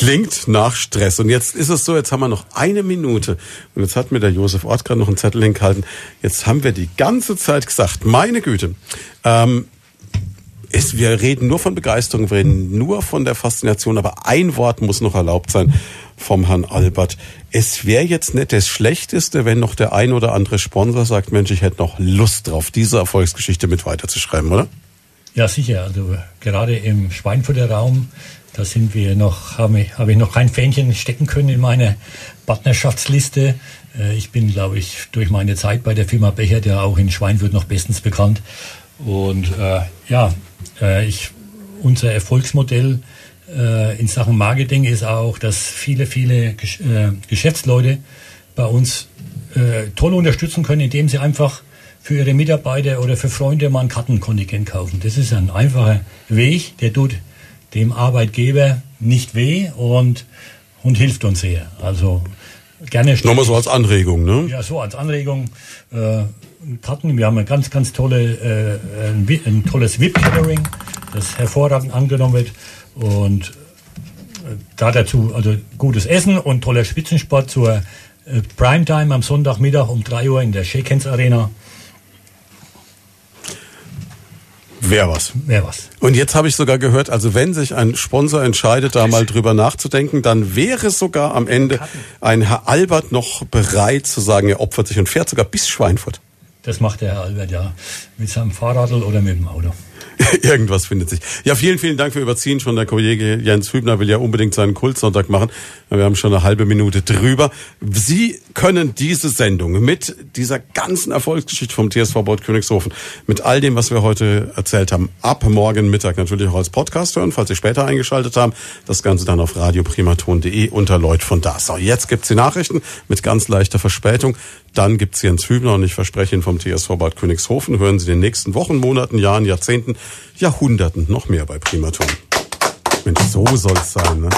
Klingt nach Stress. Und jetzt ist es so, jetzt haben wir noch eine Minute. Und jetzt hat mir der Josef Ort gerade noch einen Zettel hingehalten. Jetzt haben wir die ganze Zeit gesagt, meine Güte, ähm, ist, wir reden nur von Begeisterung, wir reden nur von der Faszination, aber ein Wort muss noch erlaubt sein vom Herrn Albert. Es wäre jetzt nicht das Schlechteste, wenn noch der ein oder andere Sponsor sagt, Mensch, ich hätte noch Lust drauf, diese Erfolgsgeschichte mit weiterzuschreiben, oder? Ja, sicher. Also gerade im Schweinfurter Raum, da sind wir noch, habe ich, habe ich noch kein Fähnchen stecken können in meine Partnerschaftsliste. Äh, ich bin, glaube ich, durch meine Zeit bei der Firma Bechert ja auch in Schweinfurt noch bestens bekannt. Und äh, ja, äh, ich, unser Erfolgsmodell äh, in Sachen Marketing ist auch, dass viele, viele Gesch äh, Geschäftsleute bei uns äh, toll unterstützen können, indem sie einfach für ihre Mitarbeiter oder für Freunde mal ein Kartenkontingent kaufen. Das ist ein einfacher Weg, der tut dem Arbeitgeber nicht weh und, und hilft uns sehr. Also gerne. Nochmal so als Anregung, ne? Ja, so als Anregung. Äh, Karten, wir haben ein ganz, ganz tolle, äh, ein, ein tolles VIP-Catering, das hervorragend angenommen wird. Und äh, da dazu also gutes Essen und toller Spitzensport zur äh, Primetime am Sonntagmittag um 3 Uhr in der Shakens Arena. Wäre was. Wäre was. Und jetzt habe ich sogar gehört, also wenn sich ein Sponsor entscheidet, da mal drüber nachzudenken, dann wäre sogar am Ende ein Herr Albert noch bereit zu sagen, er opfert sich und fährt sogar bis Schweinfurt. Das macht der Herr Albert ja mit seinem Fahrrad oder mit dem Auto. [LAUGHS] Irgendwas findet sich. Ja, vielen, vielen Dank für Überziehen. Schon der Kollege Jens Hübner will ja unbedingt seinen Kultsonntag machen. Wir haben schon eine halbe Minute drüber. Sie können diese Sendung mit dieser ganzen Erfolgsgeschichte vom TSV Bord Königshofen, mit all dem, was wir heute erzählt haben, ab morgen Mittag natürlich auch als Podcast hören, falls Sie später eingeschaltet haben. Das Ganze dann auf radioprimaton.de unter Leut von da. So, jetzt gibt's die Nachrichten mit ganz leichter Verspätung. Dann gibt's Jens Hübner und ich verspreche Ihnen vom TSV Bad Königshofen, hören Sie in den nächsten Wochen, Monaten, Jahren, Jahrzehnten, Jahrhunderten noch mehr bei Primaton. Mensch, so soll's sein, ne?